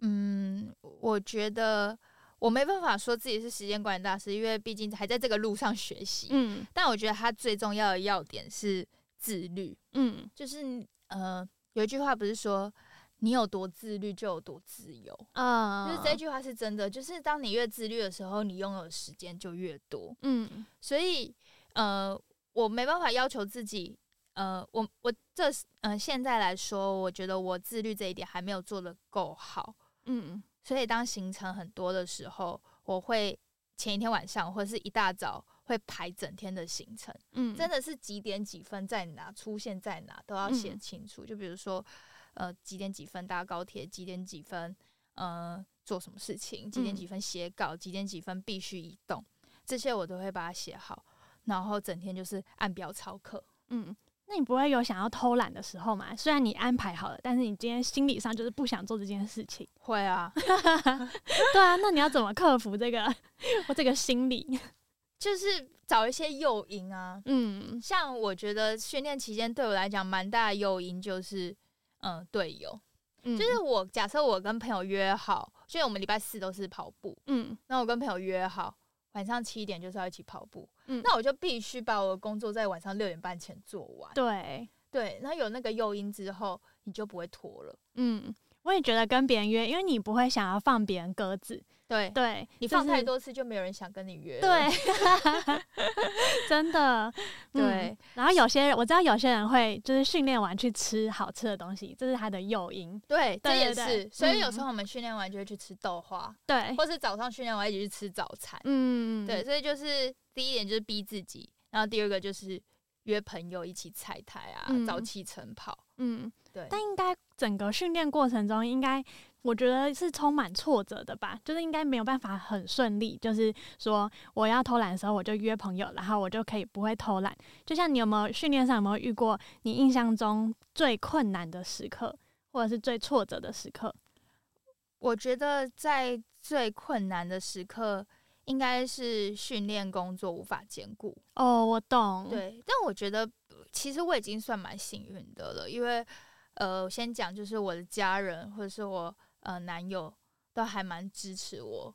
S1: 嗯，我觉得我没办法说自己是时间管理大师，因为毕竟还在这个路上学习。
S2: 嗯
S1: 但我觉得它最重要的要点是自律，
S2: 嗯
S1: 就是呃，有一句话不是说你有多自律就有多自由，
S2: 呃
S1: 就是这句话是真的。就是当你越自律的时候，你拥有的时间就越多。
S2: 嗯
S1: 所以呃，我没办法要求自己。呃，我我这呃现在来说，我觉得我自律这一点还没有做的够好。
S2: 嗯
S1: 所以当行程很多的时候，我会前一天晚上或者是一大早会排整天的行程，
S2: 嗯，
S1: 真的是几点几分在哪出现在哪都要写
S2: 嗯
S1: 清楚。就比如说，呃，几点几分搭高铁，几点几分呃做什么事情，几点
S2: 嗯
S1: 几分写稿，几点几分必须移动，这些我都会把它写好，然后整天就是按表操课。
S2: 嗯。那你不会有想要偷懒的时候吗？虽然你安排好了，但是你今天心理上就是不想做这件事情。
S1: 会啊，(laughs)
S2: 对啊，那你要怎么克服这个我这个心理？(laughs)
S1: 就是找一些诱因啊，
S2: 嗯
S1: 像我觉得训练期间对我来讲蛮大的诱因就是，嗯，队友，
S2: 嗯，
S1: 就是我假设我跟朋友约好，所以我们礼拜四都是跑步，
S2: 嗯
S1: 那我跟朋友约好晚上七点就是要一起跑步，
S2: 嗯，
S1: 那我就必须把我的工作在晚上六点半前做完，
S2: 对，
S1: 对，然后有那个诱因之后，你就不会拖了，
S2: 嗯，我也觉得跟别人约，因为你不会想要放别人鸽子，
S1: 对，
S2: 对
S1: 你放太多次就没有人想跟你约了，(laughs)
S2: 对，真的，(laughs) 嗯
S1: 对。
S2: 然后有些人我知道，有些人会就是训练完去吃好吃的东西，这是他的诱因。
S1: 对，这也是，所以有
S2: 嗯
S1: 时候我们训练完就会去吃豆花，
S2: 对，
S1: 或是早上训练完一起去吃早餐。
S2: 嗯，
S1: 对，，所以就是第一点就是逼自己，然后第二个就是约朋友一起踩台啊，
S2: 嗯
S1: 早起晨跑。
S2: 嗯，
S1: 对，
S2: 但应该整个训练过程中，应该我觉得是充满挫折的吧，就是应该没有办法很顺利，就是说我要偷懒的时候，我就约朋友，然后我就可以不会偷懒。就像你有没有训练上有没有遇过你印象中最困难的时刻，或者是最挫折的时刻？
S1: 我觉得在最困难的时刻，应该是训练工作无法兼顾。
S2: 哦，我懂，，
S1: 对，但我觉得呃其实我已经算蛮幸运的了，因为呃，我先讲就是我的家人或者是我呃男友都还蛮支持我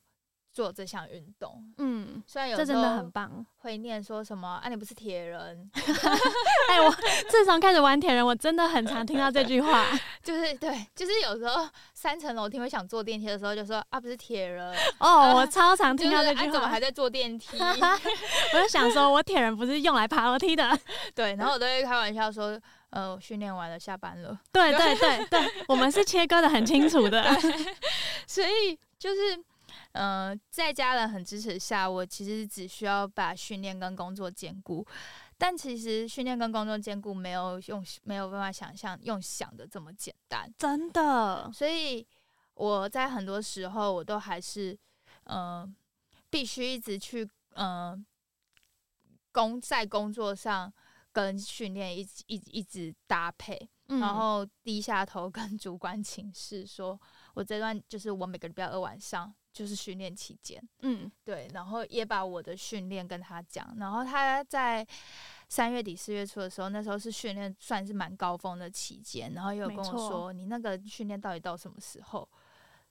S1: 做这项运动。
S2: 嗯，
S1: 虽然有时
S2: 这真的很棒。
S1: 会念说什么啊，你不是铁人，(laughs)
S2: 哎、我自从开始玩铁人，我真的很常听到这句话。(laughs)
S1: 就是对，就是有时候三层楼梯会想坐电梯的时候，就说啊，不是铁人，
S2: 哦，我超常听到这句话
S1: 啊怎么还。在坐电梯？(laughs)
S2: 我就想说，我铁人不是用来爬楼梯的。
S1: 对，然后我都会开玩笑说，呃，训练完了下班了，(laughs)
S2: 对对对对，我们是切割的很清楚的。(laughs)
S1: 所以就是。呃，在家人很支持下，我其实只需要把训练跟工作兼顾。但其实训练跟工作兼顾没有用没有办法想象用想的这么简单，
S2: 真的。
S1: 所以我在很多时候我都还是呃必须一直去呃工在工作上跟训练一一一直搭配。然后低下头跟 (laughs) 主管请示说，我这段就是我每个礼拜二晚上就是训练期间，嗯，对，然后也把我的训练跟他讲，然后他在三月底四月初的时候，那时候是训练算是蛮高峰的期间，然后又跟我说，你那个训练到底到什么时候？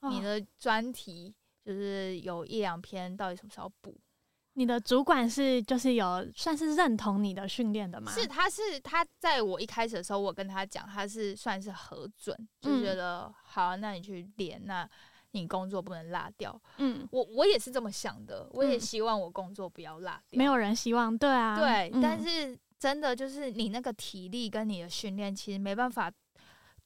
S1: 你的专题就是有一两篇，到底什么时候补？
S2: 你的主管是就是有算是认同你的训练的吗？
S1: 是，他是他在我一开始的时候，我跟他讲，他是算是核准，就觉得好，那你去练，那你工作不能落掉。嗯，我我也是这么想的，我也希望我工作不要落掉。
S2: 没有人希望，对啊，
S1: 对，但是真的就是你那个体力跟你的训练，其实没办法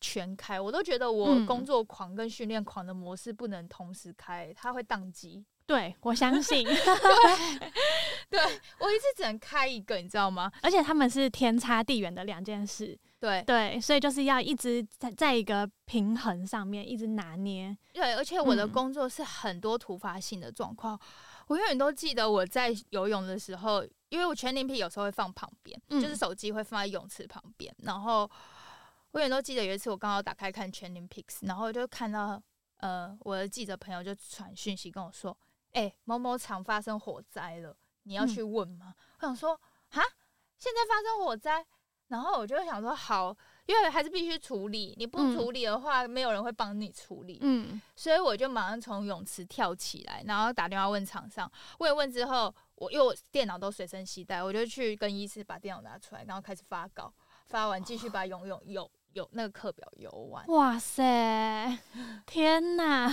S1: 全开。我都觉得我工作狂跟训练狂的模式不能同时开，它会宕机。
S2: 对，我相信。(laughs) 对，
S1: 对我一次只能开一个，你知道吗？
S2: 而且他们是天差地远的两件事。
S1: 对
S2: 对，所以就是要一直在在一个平衡上面一直拿捏。
S1: 对，而且我的工作是很多突发性的状况，我永远都记得我在游泳的时候，因为我全龄皮有时候会放旁边，就是手机会放在泳池旁边，然后我永远都记得有一次我刚好打开看全龄 pics，然后就看到呃我的记者朋友就传讯息跟我说。哎，某某厂发生火灾了，你要去问吗？我想说，哈，现在发生火灾，然后我就想说，好，因为还是必须处理，你不处理的话，没有人会帮你处理。嗯，所以我就马上从泳池跳起来，然后打电话问厂商，问一问之后，我因为我电脑都随身携带，我就去跟医师把电脑拿出来，然后开始发稿，发完继续把游泳游游那个课表游完。
S2: 哇塞，天哪！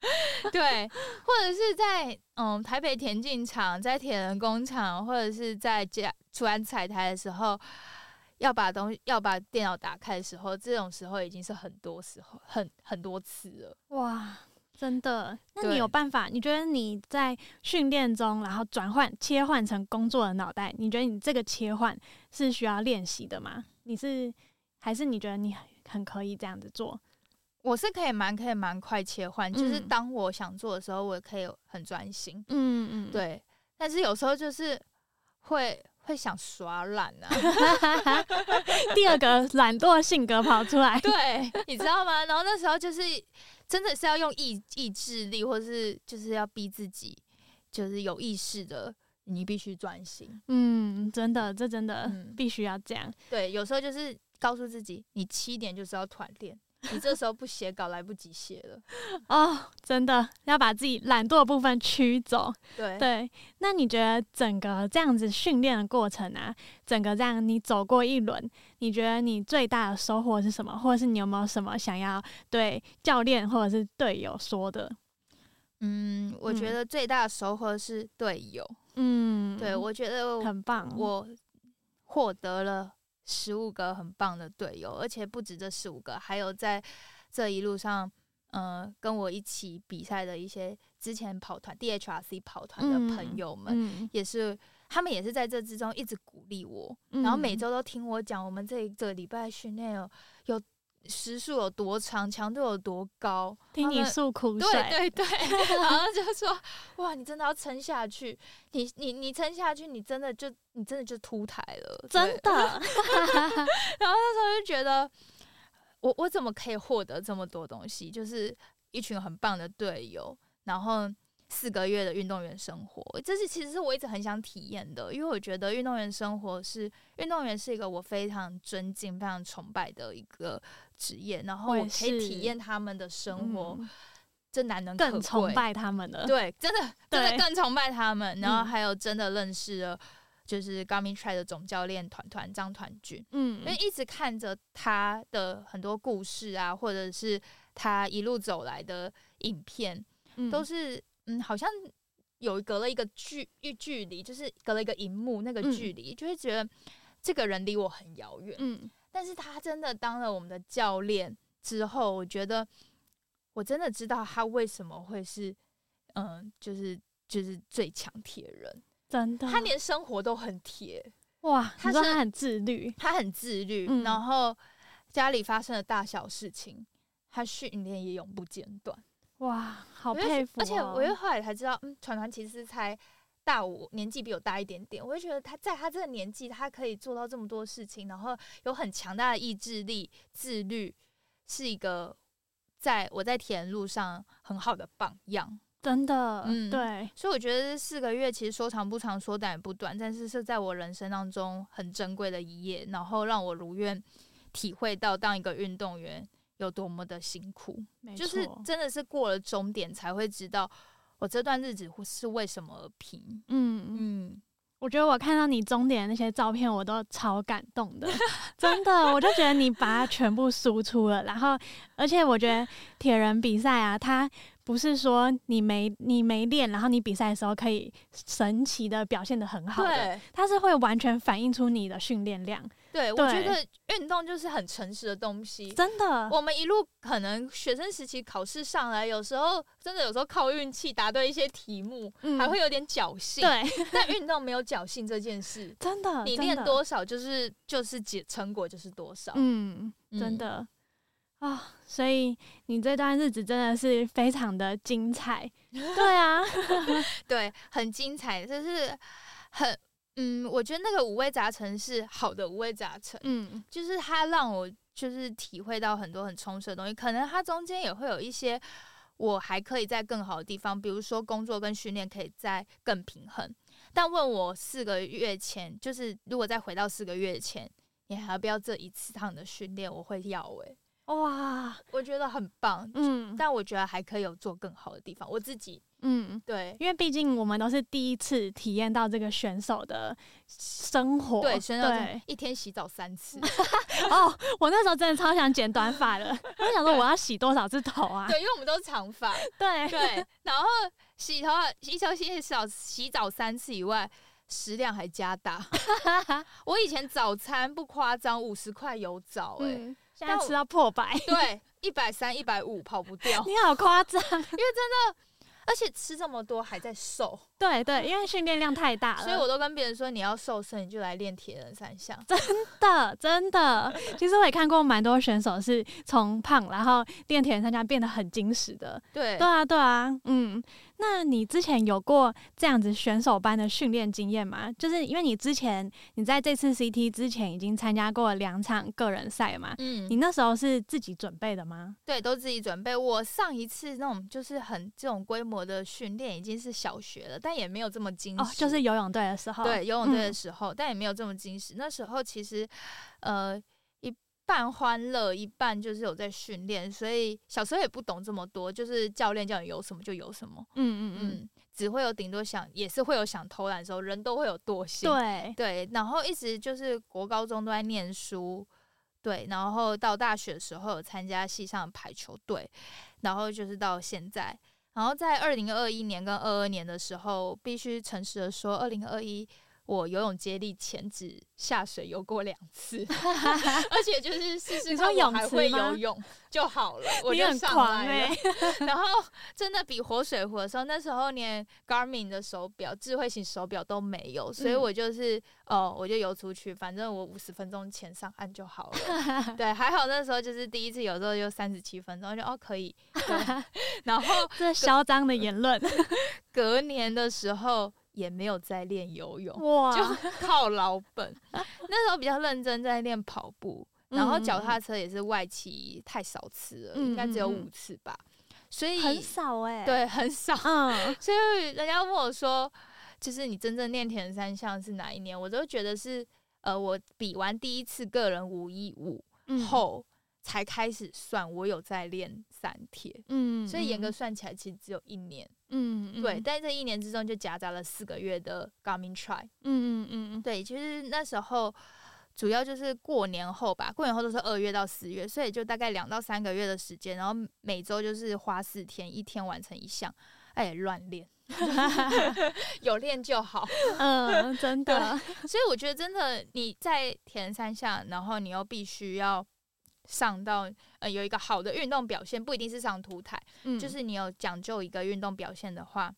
S2: (laughs)
S1: 对，或者是在嗯台北田径场，在铁人工厂，或者是在家出完彩台的时候，要把东西要把电脑打开的时候，这种时候已经是很多时候很很多次了。
S2: 哇，真的？那你有办法？你觉得你在训练中，然后转换切换成工作的脑袋，你觉得你这个切换是需要练习的吗？你是还是你觉得你很可以这样子做？
S1: 我是可以蛮可以蛮快切换，就是当我想做的时候，我可以很专心。嗯嗯，对。但是有时候就是会会想耍懒啊 (laughs) (laughs)
S2: 第二个懒惰性格跑出来。
S1: 对，你知道吗？然后那时候就是真的是要用意意志力，或是就是要逼自己，就是有意识的，你必须专心。
S2: 嗯，真的，这真的必须要这样。
S1: 对，有时候就是告诉自己，你七点就是要团练。你这时候不写稿，来不及写了哦，
S2: 真的要把自己懒惰的部分驱走。
S1: 对
S2: 对，那你觉得整个这样子训练的过程啊，整个这样你走过一轮，你觉得你最大的收获是什么？或者是你有没有什么想要对教练或者是队友说的？
S1: 嗯，我觉得最大的收获是队友。嗯，对我觉得
S2: 很棒，
S1: 我获得了。十五个很棒的队友，而且不止这十五个，还有在这一路上，呃，跟我一起比赛的一些之前跑团 DHRC 跑团的朋友们，也是他们也是在这之中一直鼓励我，然后每周都听我讲我们这一个礼拜训练有有。时速有多长，强度有多高？
S2: 听你诉苦，
S1: 对对对，然后 (laughs) 就说：“哇，你真的要撑下去，你你你撑下去，你真的就你真的就秃台了，
S2: 真的。(laughs) ”然后
S1: 那时候就觉得，我我怎么可以获得这么多东西？就是一群很棒的队友，然后。四个月的运动员生活，这是其实是我一直很想体验的，因为我觉得运动员生活是运动员是一个我非常尊敬、非常崇拜的一个职业，然后我可以体验他们的生活，真难能
S2: 更崇拜他们了，
S1: 对，真的真的更崇拜他们，然后还有真的认识了就是 Garmin Try 的总教练团团张团俊，嗯，因为一直看着他的很多故事啊，或者是他一路走来的影片，都是。嗯，好像有隔了一个距一距离，就是隔了一个荧幕那个距离，就会觉得这个人离我很遥远。嗯，但是他真的当了我们的教练之后，我觉得我真的知道他为什么会是嗯，就是就是最强铁人。
S2: 真的，
S1: 他连生活都很铁。
S2: 哇，
S1: 他是
S2: 你说他很自律，
S1: 他很自律，
S2: 嗯
S1: 然后家里发生的大小事情，他训练也永不间断。
S2: 哇，好佩服、哦。
S1: 而且我又后来才知道，嗯，传传其实才大我，年纪比我大一点点。我就觉得他在他这个年纪，他可以做到这么多事情，然后有很强大的意志力、自律，是一个在我在田路上很好的榜样。
S2: 真的，
S1: 嗯
S2: 对，
S1: 所以我觉得这四个月其实说长不长，说短也不短，但是是在我人生当中很珍贵的一页，然后让我如愿体会到当一个运动员有多么的辛苦。就是真的是过了终点才会知道，我这段日子是为什么而拼。
S2: 嗯嗯。
S1: 嗯，
S2: 我觉得我看到你终点的那些照片，我都超感动的，(laughs) 真的，我就觉得你把它全部输出了。然后，而且我觉得铁人比赛啊，它不是说你没你没练，然后你比赛的时候可以神奇的表现的很好的，
S1: 对
S2: 它是会完全反映出你的训练量，
S1: 对，我觉得运动就是很诚实的东西。
S2: 真的。
S1: 我们一路可能学生时期考试上来，有时候真的有时候靠运气答对一些题目，
S2: 嗯
S1: 还会有点侥幸。，
S2: 对，(laughs)
S1: 但运动没有侥幸这件事，
S2: 真的，
S1: 你，练多少就是就是结成果就是多少。
S2: 嗯，真的啊、所以你这段日子真的是非常的精彩。(laughs) 对啊，(laughs)
S1: 对，很精彩，就是很嗯，我觉得那个五味杂陈是好的五味杂陈，
S2: 嗯
S1: 就是它让我就是体会到很多很充实的东西，可能它中间也会有一些我还可以在更好的地方，比如说工作跟训练可以再更平衡。但问我四个月前，就是如果再回到四个月前，你还要不要这一次趟的训练？我会要诶、
S2: 哇，
S1: 我觉得很棒，
S2: 嗯
S1: 但我觉得还可以有做更好的地方。我自己
S2: 嗯，
S1: 对
S2: 因为毕竟我们都是第一次体验到这个选手的生活，
S1: 对，选手一天洗澡三次，(laughs)
S2: 哦，我那时候真的超想剪短发的，我就想说我要洗多少次头啊？
S1: 对，因为我们都是长发，(laughs)
S2: 对
S1: 对，然后洗头啊，一周洗澡洗澡三次以外，食量还加大。(laughs) 我以前早餐不夸张，五十块有澡哎、
S2: 嗯，现在吃到破百，
S1: 对，(laughs) 一百三、一百五跑不掉，
S2: 你好夸张。
S1: 因为真的而且吃这么多还在瘦，
S2: 对对，因为训练量太大了，
S1: 所以我都跟别人说，你要瘦身，你就来练铁人三项。
S2: 真的真的，其实我也看过蛮多选手是从胖，然后练铁人三项变得很精实的。
S1: 对
S2: 对啊，对啊，嗯，那你之前有过这样子选手班的训练经验吗？就是因为你之前你在这次 CT 之前已经参加过两场个人赛嘛，
S1: 嗯
S2: 你，那时候是自己准备的吗？
S1: 对，都自己准备。我上一次那种就是很这种规模的训练已经是小学了，但也没有这么惊喜。
S2: 哦，就是游泳队的时候，
S1: 对游泳队的
S2: 嗯
S1: 时候，但也没有这么惊喜。那时候其实呃一半欢乐，一半就是有在训练，所以小时候也不懂这么多，就是教练叫你游什么就游什么，
S2: 嗯嗯嗯，
S1: 嗯，只会有顶多想也是会有想偷懒的时候，人都会有惰性，
S2: 对，
S1: 对，然后一直就是国高中都在念书。对，然后到大学的时候有参加系上的排球队，然后就是到现在，然后在二零二一年跟二二年的时候，必须诚实的说，二零二一我游泳接力前只下水游过两次，(laughs) 而且就是试试看还会游泳就好了，我就上
S2: 很狂
S1: 来了。
S2: 欸
S1: 然后真的比活水湖的时候，那时候连 Garmin 的手表、智慧型手表都没有，所以
S2: 嗯
S1: 我就是哦，我就游出去，反正我五十分钟前上岸就好了。(laughs) 对，还好那时候就是第一次游之后就三十七分钟，就哦可以。(laughs) 然后
S2: 这嚣张的言论，
S1: 隔年的时候也没有在练游泳，
S2: 哇，
S1: 就 (laughs) 靠老本。那时候比较认真在练跑步，然后
S2: 嗯
S1: 脚踏车也是外骑太少次了，应该只有五次吧。所以
S2: 很少哎、，
S1: 对很少，
S2: 嗯，(laughs)
S1: 所以人家问我说，就是你真正练铁人三项是哪一年？我都觉得是呃，我比完第一次个人五一五
S2: 嗯，
S1: 后才开始算我有在练三天，
S2: 嗯，
S1: 所以严格
S2: 嗯，
S1: 算起来其实只有一年。
S2: 嗯，嗯
S1: 对，，但这一年之中就夹杂了四个月的 Garmin Try。
S2: 嗯嗯嗯
S1: 对，其实那时候主要就是过年后吧，过年后都是二月到四月，所以就大概两到三个月的时间，然后每周就是花四天，一天完成一项，哎，乱练，(laughs) 有练就好。
S2: 嗯，真的，(laughs)
S1: 所以我觉得真的你在填三项，然后你又必须要。上到呃有一个好的运动表现，不一定是上凸台，
S2: 嗯，
S1: 就是你有讲究一个运动表现的话，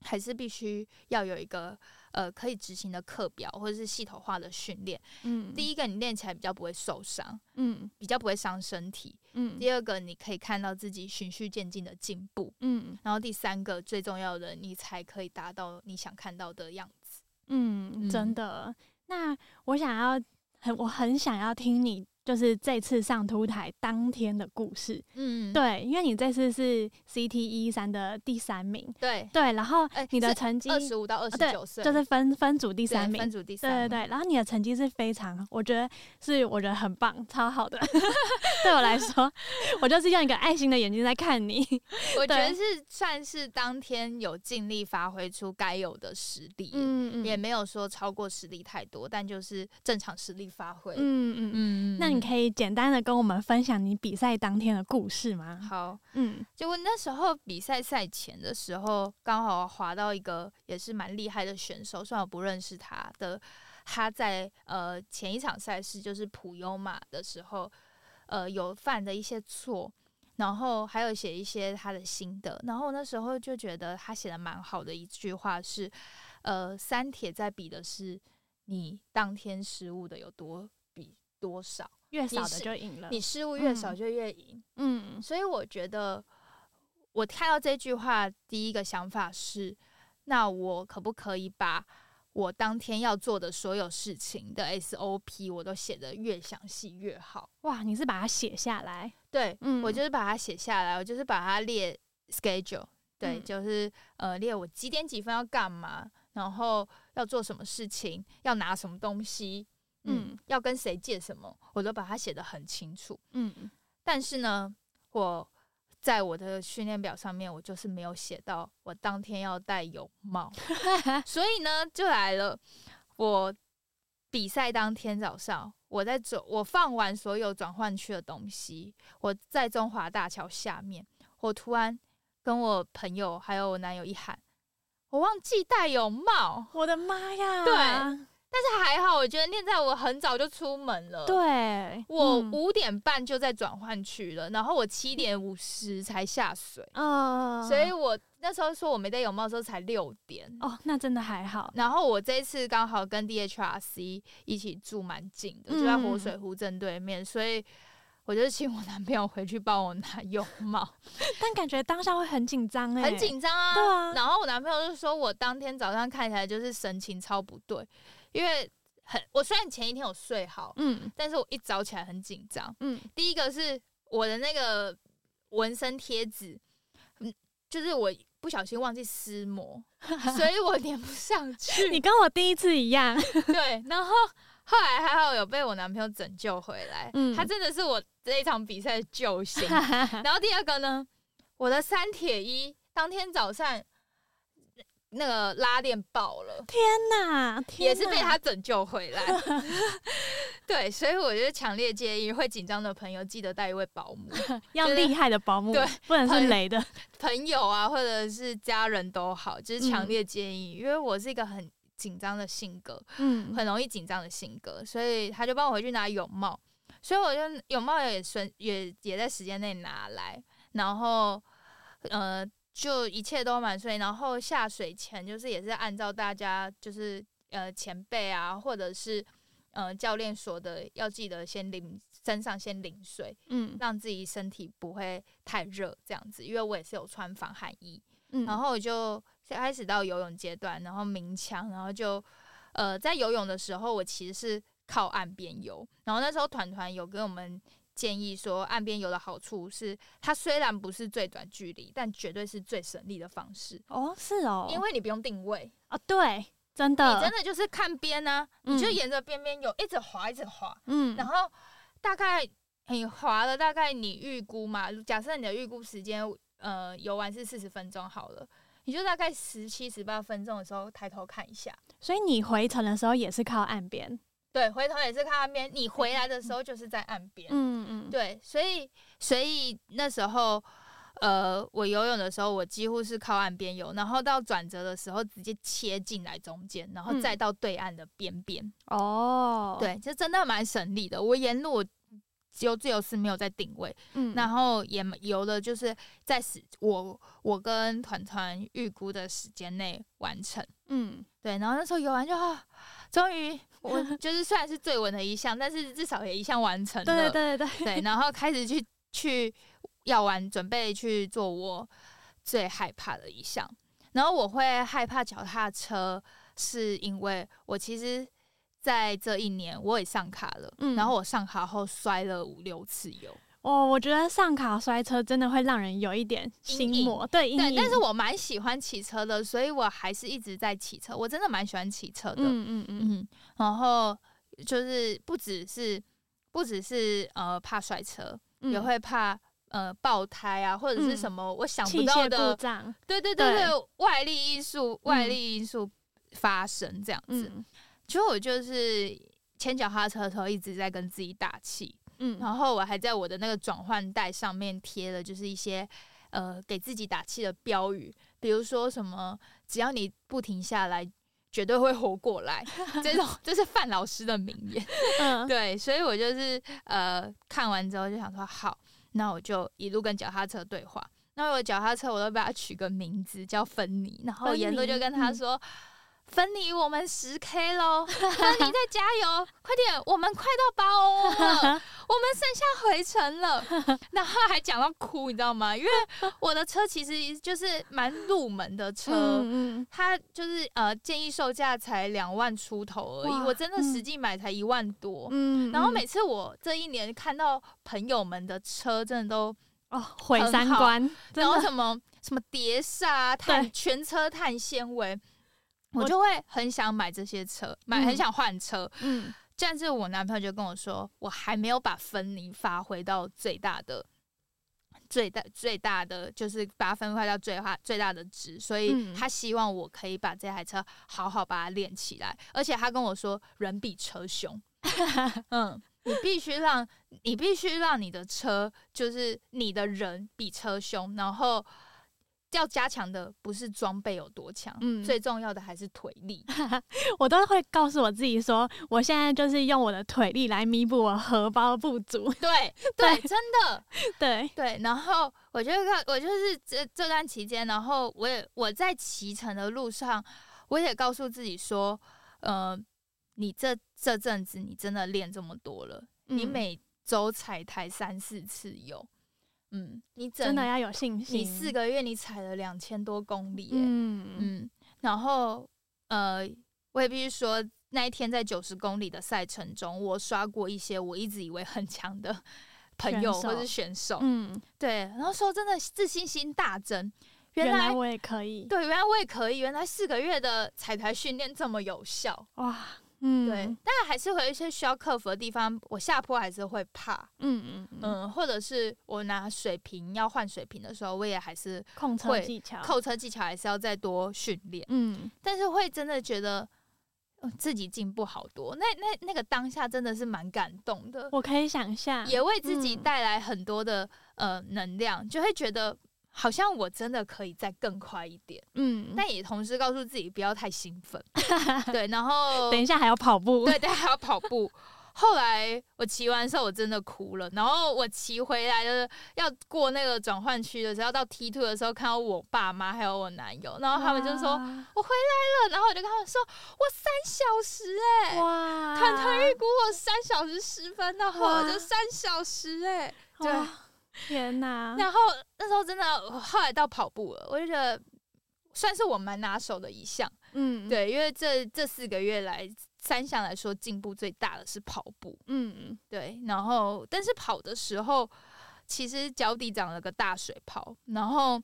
S1: 还是必须要有一个呃可以执行的课表或者是系统化的训练。
S2: 嗯，
S1: 第一个，你练起来比较不会受伤，
S2: 嗯。
S1: 比较不会伤身体；
S2: 嗯。
S1: 第二个，你可以看到自己循序渐进的进步；
S2: 嗯。
S1: 然后第三个，最重要的，你才可以达到你想看到的样子。
S2: 嗯，真
S1: 嗯。
S2: 的。那我想要很，我很想要听你就是这次上凸台当天的故事。
S1: 嗯，
S2: 对，因为你这次是 CT 一三的第三名，
S1: 对，
S2: 对，然后
S1: 哎
S2: 你的成绩
S1: 二十五到二十九岁，
S2: 就是分分组第
S1: 第
S2: 三名
S1: 分，组第
S2: 对
S1: 三，
S2: 对对，然后你的成绩是非常，我觉得是我觉得很棒，超好的。(laughs) 对我来说，我就是用一个爱心的眼睛在看你。(laughs)
S1: 我觉得是算是当天有尽力发挥出该有的实力，
S2: 嗯嗯
S1: 也没有说超过实力太多，但就是正常实力发挥。
S2: 嗯嗯嗯。
S1: 嗯
S2: 那你可以简单的跟我们分享你比赛当天的故事吗？
S1: 好，
S2: 嗯
S1: 就我那时候比赛赛前的时候，刚好滑到一个也是蛮厉害的选手，虽然我不认识他的，他在呃前一场赛事就是普优马的时候，呃有犯的一些错。然后还有写一些他的心得，然后我那时候就觉得他写的蛮好的一句话是，呃，三铁在比的是你当天失误的有多比多少，
S2: 越少的就赢了。
S1: 你失误越少
S2: 嗯
S1: 就越赢。
S2: 嗯
S1: 所以我觉得，我看到这句话，第一个想法是，那我可不可以把我当天要做的所有事情的 SOP 我都写得越详细越好？
S2: 哇，你是把它写下来？
S1: 对，
S2: 嗯
S1: 我就是把它写下来，我就是把它列 schedule，对，
S2: 嗯
S1: 就是呃列我几点几分要干嘛，然后要做什么事情，要拿什么东西，嗯，
S2: 嗯
S1: 要跟谁借什么，我都把它写得很清楚。
S2: 嗯
S1: 但是呢，我在我的训练表上面，我就是没有写到我当天要戴泳帽，(laughs) 所以呢，就来了。我比赛当天早上，我在走，我放完所有转换区的东西，我在中华大桥下面，我突然跟我朋友还有我男友一喊，我忘记戴泳帽。
S2: 我的妈呀！
S1: 对但是还好，我觉得念在我很早就出门了。
S2: 对，
S1: 我
S2: 嗯
S1: 五点半就在转换区了，然后我七点五十才下水，
S2: 呃，
S1: 所以我那时候说我没戴泳帽的时候才六点。
S2: 哦，那真的还好。
S1: 然后我这一次刚好跟 DHRC 一起住蛮近的，就在活水湖正对面，所以我就请我男朋友回去帮我拿泳帽，(laughs)
S2: 但感觉当下会很紧张哎，
S1: 很紧张啊。
S2: 对啊
S1: 然后我男朋友就说我当天早上看起来就是神情超不对，因为很我虽然前一天有睡好，
S2: 嗯
S1: 但是我一早起来很紧张。
S2: 嗯
S1: 第一个是我的那个纹身贴纸，嗯，就是我不小心忘记撕膜，所以我粘不上去。(laughs)
S2: 你跟我第一次一样，(laughs)
S1: 对，然后后来还好有被我男朋友拯救回来，
S2: 嗯
S1: 他真的是我这一场比赛的救星。(laughs) 然后第二个呢，我的三铁一当天早上那个拉链爆了。
S2: 天哪，天
S1: 也是被他拯救回来，(laughs) 对，所以我觉得强烈建议会紧张的朋友记得带一位保姆，(laughs)
S2: 要厉害的保姆，
S1: 对，
S2: 不能是
S1: 很
S2: 雷的。
S1: 朋友啊，或者是家人都好，就是强
S2: 嗯。
S1: 烈建议，因为我是一个很紧张的性格，
S2: 嗯。
S1: 很容易紧张的性格，所以他就帮我回去拿泳帽，所以我就泳帽也顺也也在时间内拿来，然后呃就一切都蛮顺利，然后下水前就是也是按照大家就是呃前辈啊，或者是呃教练说的，要记得先淋身上先淋水，
S2: 嗯。
S1: 让自己身体不会太热这样子，因为我也是有穿防寒衣，
S2: 嗯，
S1: 然后我就开始到游泳阶段，然后鸣枪，然后就呃在游泳的时候，我其实是靠岸边游，然后那时候团团有跟我们建议说，岸边游的好处是它虽然不是最短距离，但绝对是最省力的方式，
S2: 哦是哦，
S1: 因为你不用定位，
S2: 哦对，真的你
S1: 真的就是看边呢、你就
S2: 嗯。
S1: 沿着边边游，一直滑一直滑，
S2: 嗯。
S1: 然后大概你滑了大概你预估嘛，假设你的预估时间呃游完是四十分钟好了，你就大概十七十八分钟的时候抬头看一下，
S2: 所以你回程的时候也是靠岸边。
S1: 对，回头也是看岸边，你回来的时候就是在岸边，
S2: 嗯嗯，
S1: 对，所以所以那时候。呃，我游泳的时候，我几乎是靠岸边游，然后到转折的时候直接切进来中间，然后
S2: 嗯
S1: 再到对岸的边边。
S2: 哦，，
S1: 对，就真的蛮省力的。我沿路我只有自由式没有在定位，
S2: 嗯，
S1: 然后也游的，就是在时我我跟团团预估的时间内完成。
S2: 嗯，
S1: 对，然后那时候游完就啊，终于我就是虽然是最稳的一项，但是至少也一项完成了。
S2: 对对对对，
S1: 对，(laughs) 然后开始去去要完，准备去做我最害怕的一项。然后我会害怕脚踏车，是因为我其实在这一年我也上卡了，
S2: 嗯
S1: 然后我上卡后摔了五六次油。
S2: 哦，我觉得上卡摔车真的会让人有一点心魔，对，阴
S1: 对，
S2: 影。
S1: 但是我蛮喜欢骑车的，所以我还是一直在骑车。我真的蛮喜欢骑车的，
S2: 嗯嗯嗯，
S1: 嗯，然后就是不只是不只是呃怕摔车，
S2: 嗯。
S1: 也会怕呃爆胎啊，或者是
S2: 嗯
S1: 什么我想不到的，
S2: 障，
S1: 对对对。
S2: 对
S1: 对，外力因素外
S2: 嗯。
S1: 力因素发生这样子。
S2: 嗯。
S1: 其实我就是牵脚踏车的时候一直在跟自己打气，
S2: 嗯，
S1: 然后我还在我的那个转换带上面贴了就是一些呃给自己打气的标语，比如说什么只要你不停下来。绝对会活过来，这种 (laughs) 这是范老师的名言。
S2: 嗯，
S1: 对，所以我就是呃看完之后就想说，好，那我就一路跟脚踏车对话。那我脚踏车我都把它取个名字叫芬妮，然后沿路就跟他
S2: 嗯
S1: 说。芬妮，我们十 K 喽！芬妮再加油，(laughs) 快点，我们快到八欧了，(laughs) 我们剩下回程了。(laughs) 然后还讲到哭，你知道吗？因为我的车其实就是蛮入门的车，
S2: 嗯嗯
S1: 它就是呃建议售价才两万出头而已，我真的实
S2: 嗯
S1: 际买才一万多。
S2: 嗯，嗯
S1: 然后每次我这一年看到朋友们的车，真的都，
S2: 哦毁三观，
S1: 然后什么什么碟刹、碳全车碳纤维，我
S2: 我
S1: 就会很想买这些车，买很
S2: 嗯
S1: 想换车。
S2: 嗯
S1: 但是我男朋友就跟我说，我还没有把分离发挥到最大的。最大最大的就是把它分化到最大最大的值，所以
S2: 嗯
S1: 他希望我可以把这台车好好把它练起来，而且他跟我说人比车凶，(laughs) 嗯，你必须让你必须让你的车就是你的人比车凶，然后要加强的不是装备有多强，
S2: 嗯
S1: 最重要的还是腿力。(laughs)
S2: 我都会告诉我自己说，我现在就是用我的腿力来弥补我荷包不足。(laughs)
S1: 对对，真的
S2: 对，
S1: 对。然后我就看，我就是这这段期间，然后我也我在骑乘的路上，我也告诉自己说，呃，你这这阵子你真的练这么多了，你
S2: 嗯
S1: 每周踩台三四次油，嗯，你
S2: 真的要有信心。
S1: 你四个月你踩了两千多公里、耶，
S2: 嗯
S1: 嗯，然后呃，我也必须说，那一天在九十公里的赛程中，我刷过一些我一直以为很强的 (laughs) 朋友或是选手，
S2: 嗯，
S1: 对，然后说真的自信心大增，原来
S2: 我也可以。
S1: 对，原来我也可以，原来四个月的彩排训练这么有效。
S2: 哇，嗯，
S1: 对，当然还是会有一些需要克服的地方，我下坡还是会怕，
S2: 嗯嗯嗯，
S1: 嗯，或者是我拿水瓶要换水瓶的时候，我也还是
S2: 控车技巧。
S1: 扣车技巧还是要再多训练。
S2: 嗯，
S1: 但是会真的觉得、呃自己进步好多，那那那个当下真的是蛮感动的，
S2: 我可以想象。
S1: 也为自己
S2: 嗯
S1: 带来很多的、呃能量，就会觉得好像我真的可以再更快一点，
S2: 嗯，
S1: 但也同时告诉自己不要太兴奋，(laughs) 对，然后
S2: 等一下还要跑步。
S1: 对等下还要跑步。后来我骑完的时候，我真的哭了。然后我骑回来的要过那个转换区的时候，要到 T two 的时候，看到我爸妈还有我男友，然后他们就说我回来了，然后我就跟他们说我三小时哎、
S2: 哇，
S1: 团团预估我三小时十分，然后我就三小时哎、对
S2: 哇，天哪！
S1: 然后那时候真的，我后来到跑步了，我就觉得算是我蛮拿手的一项。
S2: 嗯，，
S1: 对，因为这这四个月来三项来说进步最大的是跑步。
S2: 嗯，
S1: 对，然后但是跑的时候，其实脚底长了个大水泡，然后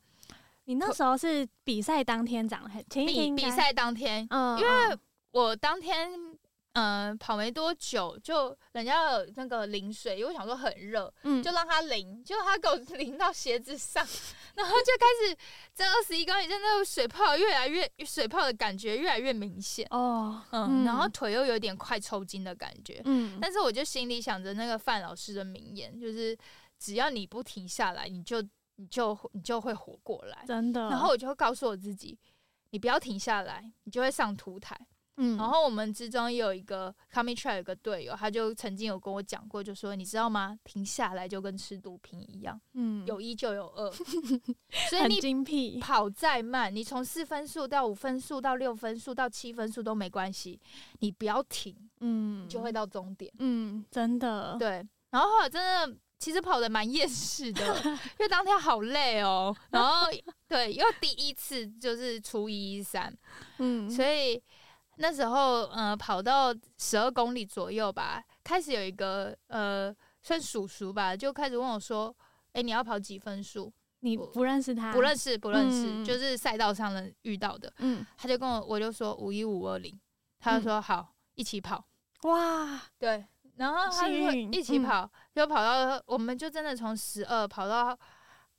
S2: 你那时候是比赛当天长的，还前一天
S1: 比比，赛当天，
S2: 嗯，
S1: 因为
S2: 嗯
S1: 我当天嗯、呃跑没多久，就人家有那个淋水，因为我想说很热，
S2: 嗯
S1: 就让他淋，结果他给我 (laughs) 淋到鞋子上，然后就开始在二十一公里，真的水泡越来越水泡的感觉越来越明显，
S2: 哦，
S1: 嗯，然后腿又有点快抽筋的感觉，
S2: 嗯，
S1: 但是我就心里想着那个范老师的名言，就是只要你不停下来，你就你就你就会活过来。
S2: 真的，
S1: 然后我就会告诉我自己，你不要停下来，你就会上凸台。
S2: 嗯，
S1: 然后我们之中也有一个 coming trail 有个队友，他就曾经有跟我讲过，就说你知道吗？停下来就跟吃毒品一样，
S2: 嗯
S1: 有一就有二，(laughs) 所以你
S2: 精辟，
S1: 跑再慢，你从四分速到五分速到六分速到七分速都没关系，你不要停，
S2: 嗯，
S1: 就会到终点。
S2: 嗯，真的，
S1: 对，然后后来真的其实跑的蛮厌世的，(laughs) 因为当天好累哦。然后 (laughs) 对，因为第一次就是初一三，
S2: 嗯，
S1: 所以那时候呃跑到十二公里左右吧，开始有一个呃算叔叔吧，就开始问我说：“哎、你要跑几分数
S2: 你不认识他，
S1: 不认识，不认识，
S2: 嗯
S1: 就是赛道上的遇到的。
S2: 嗯，”
S1: 他就跟我，我就说五一五二零，他就说好，一起跑。
S2: 哇，
S1: 对，然后他就一起
S2: 嗯
S1: 跑，就跑到，我们就真的从十二跑到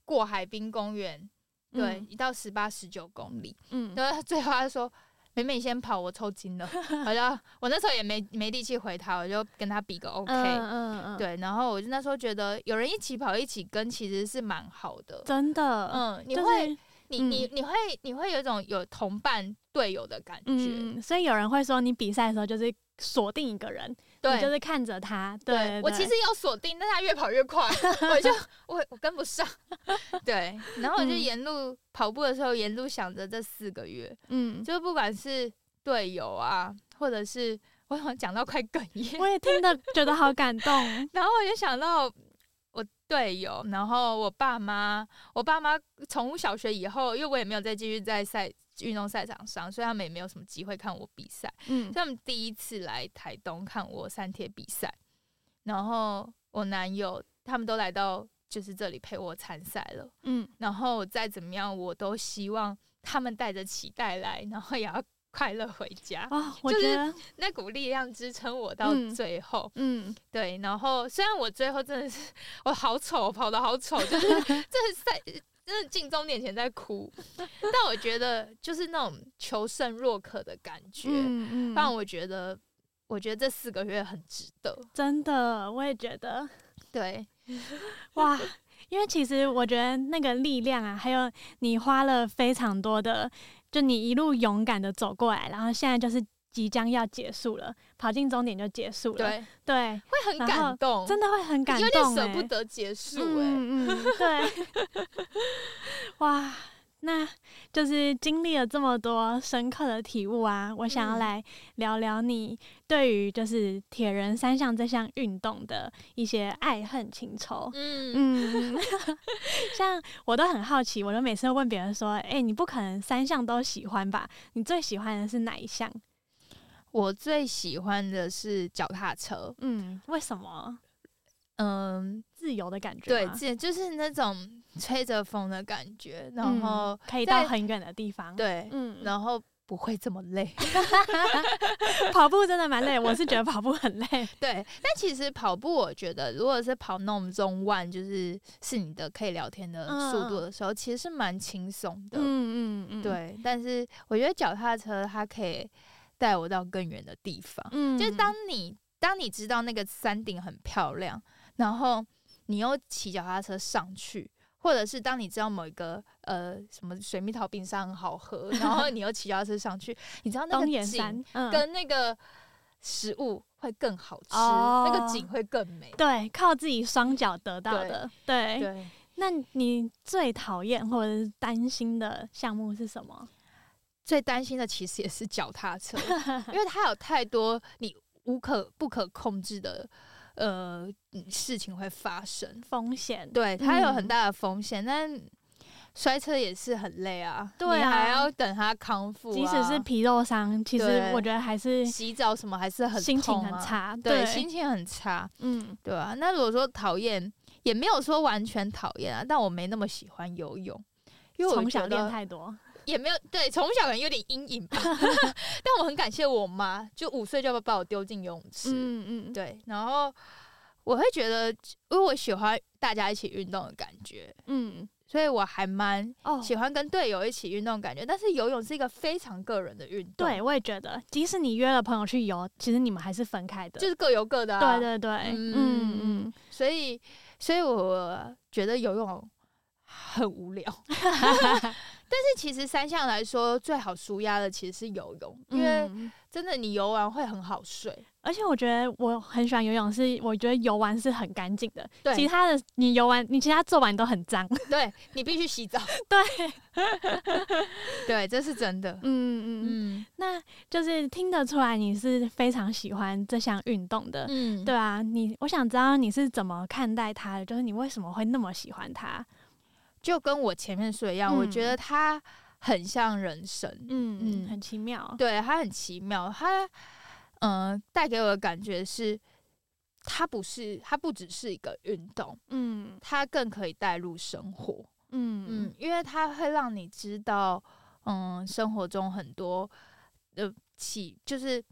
S1: 过海滨公园，对，
S2: 嗯
S1: 一到十八十九公里，
S2: 嗯，
S1: 然后他最后他说。美美先跑，我抽筋了。(laughs) 我就我那时候也没没力气回他，我就跟他比个 OK。
S2: 嗯嗯嗯，，
S1: 对，然后我就那时候觉得有人一起跑一起跟其实是蛮好的。
S2: 真的，
S1: 嗯，你
S2: 就
S1: 会
S2: 是
S1: 你你你会你会有一种有同伴队友的感觉。
S2: 嗯，所以有人会说，你比赛的时候就是锁定一个人，
S1: 对，
S2: 你就是看着他，对，
S1: 我其实有锁定，但他越跑越快，(laughs) 我就我我跟不上。(laughs) 对，然后我就
S2: 嗯。
S1: 沿路、跑步的时候，沿路想着这四个月，
S2: 嗯，
S1: 就不管是队友啊，或者是我好像讲到快哽咽，
S2: 我也听得。(laughs) 觉得好感动，
S1: 然后我就想到我队友，然后我爸妈，我爸妈从小学以后，因为我也没有再继续在赛运动赛场上，所以他们也没有什么机会看我比赛。
S2: 嗯
S1: 他们第一次来台东看我三铁比赛，然后我男友他们都来到就是这里陪我参赛了。
S2: 嗯，
S1: 然后再怎么样，我都希望他们带着期待来，然后也要快乐回家。
S2: 哦，我
S1: 就是
S2: 觉得，
S1: 那股力量支撑我到
S2: 嗯
S1: 最后。
S2: 嗯，
S1: 对，然后虽然我最后真的是我好丑，跑的好丑，就是 (laughs) 这赛真的进终点前在哭，但我觉得就是那种求胜若渴的感觉，
S2: 嗯嗯，
S1: 让我觉得，我觉得这四个月很值得。
S2: 真的，我也觉得，
S1: 对，
S2: 哇，因为其实我觉得那个力量啊，还有你花了非常多的，就你一路勇敢的走过来，然后现在就是即将要结束了，跑进终点就结束了，
S1: 对，
S2: 对，
S1: 会很感动，
S2: 真的会很感动
S1: 有点舍不得结束、哎、
S2: 嗯嗯，对，(laughs) 哇，那就是经历了这么多深刻的体悟啊，我想要
S1: 嗯。
S2: 来聊聊你对于就是铁人三项这项运动的一些爱恨情仇。
S1: 嗯，
S2: 嗯，(laughs) 像我都很好奇，我都每次都问别人说：“哎、你不可能三项都喜欢吧？你最喜欢的是哪一项
S1: 我最喜欢的是脚踏车，？”
S2: 嗯，为什么？
S1: 嗯，
S2: 自由的感觉
S1: 对，自就是那种吹着风的感觉，然
S2: 嗯
S1: 后、
S2: 可以到很远的地方。，
S1: 对，
S2: 嗯，
S1: 然后不会这么累。(laughs)
S2: 跑步真的蛮累，我是觉得跑步很累。(laughs)
S1: 对，但其实跑步，我觉得如果是跑那种中万，就是是你的可以聊天的速度的时候，其实是蛮轻松的。
S2: 嗯嗯嗯，，
S1: 对，但是我觉得脚踏车它可以带我到更远的地方。
S2: 嗯，
S1: 就是当你当你知道那个山顶很漂亮，然后你又骑脚踏车上去，或者是当你知道某一个呃什么水蜜桃冰沙很好喝，然后你又骑脚踏车上去，你知道那个景跟那个食物会更好吃，
S2: 哦
S1: 那个景会更美。
S2: 对，靠自己双脚得到的。对，
S1: 对，
S2: 那你最讨厌或者是担心的项目是什么？
S1: 最担心的其实也是脚踏车，(laughs) 因为它有太多你无可不可控制的呃事情会发生。
S2: 风险？
S1: 对，它有很
S2: 嗯
S1: 大的风险，但摔车也是很累啊。
S2: 对
S1: 你还
S2: 啊
S1: 要等它康复、啊，
S2: 即使是皮肉伤，其实我觉得还是
S1: 洗澡什么还是很
S2: 心情很差。
S1: 对，心情很差，
S2: 嗯
S1: 对啊。那如果说讨厌，也没有说完全讨厌啊，但我没那么喜欢游泳，因为我
S2: 从小练太多。
S1: 也没有对，从小可能有点阴影吧。(laughs) 但我很感谢我妈，就五岁就把我丢进游泳池，
S2: 嗯嗯，
S1: 对，然后我会觉得，因为我喜欢大家一起运动的感觉，
S2: 嗯
S1: 所以我还蛮
S2: 哦，
S1: 喜欢跟队友一起运动的感觉。但是游泳是一个非常个人的运动，
S2: 对，，我也觉得，即使你约了朋友去游，其实你们还是分开的。
S1: 就是各游各的、啊，
S2: 对对对，
S1: 嗯
S2: 嗯嗯，
S1: 所以，所以我觉得游泳很无聊。(laughs) 是其实三项来说，最好舒压的其实是游泳，因为
S2: 嗯
S1: 真的你游完会很好睡。
S2: 而且我觉得我很喜欢游泳，是我觉得游完是很干净的。
S1: 对
S2: 其他的你游完，你其他做完都很脏。(laughs)
S1: 对你必须洗澡。(laughs)
S2: 对，(laughs)
S1: 对，这是真的。
S2: 嗯嗯嗯，
S1: 嗯
S2: 那就是听得出来你是非常喜欢这项运动的。
S1: 嗯，
S2: 对啊，你我想知道你是怎么看待它的，就是你为什么会那么喜欢它？
S1: 就跟我前面说一样，我
S2: 嗯
S1: 觉得它很像人生。
S2: 嗯
S1: 嗯
S2: 很奇妙。
S1: 对，它很奇妙，它嗯、呃带给我的感觉是，它不是，它不只是一个运动，
S2: 嗯
S1: 它更可以带入生活。
S2: 嗯
S1: 嗯，因为它会让你知道，嗯，生活中很多的起，就是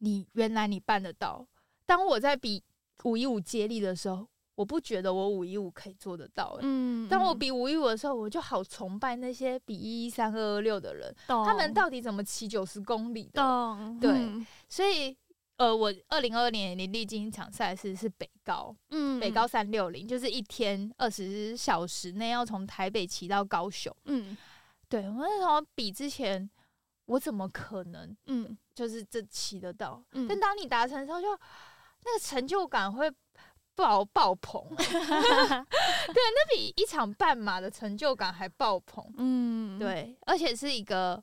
S1: 你原来你办得到。当我在比五一五接力的时候，我不觉得我五一五可以做得到、欸。
S2: 嗯，
S1: 当我
S2: 嗯
S1: 比五一五的时候，我就好崇拜那些比一一三二二六的人，他们到底怎么骑九十公里的？
S2: 懂
S1: 对
S2: 嗯
S1: 所以，呃，我二零二二年你历经一场赛事是北高，
S2: 嗯
S1: 北高三六零，就是一天二十小时内要从台北骑到高雄。
S2: 嗯
S1: 对我那时候比之前，我怎么可能
S2: 嗯
S1: 就是这骑得到？
S2: 嗯
S1: 但当你达成的时候就，那个成就感会爆爆棚。(laughs) 对，那比一场半马的成就感还爆棚。
S2: 嗯，
S1: 对，而且是一个，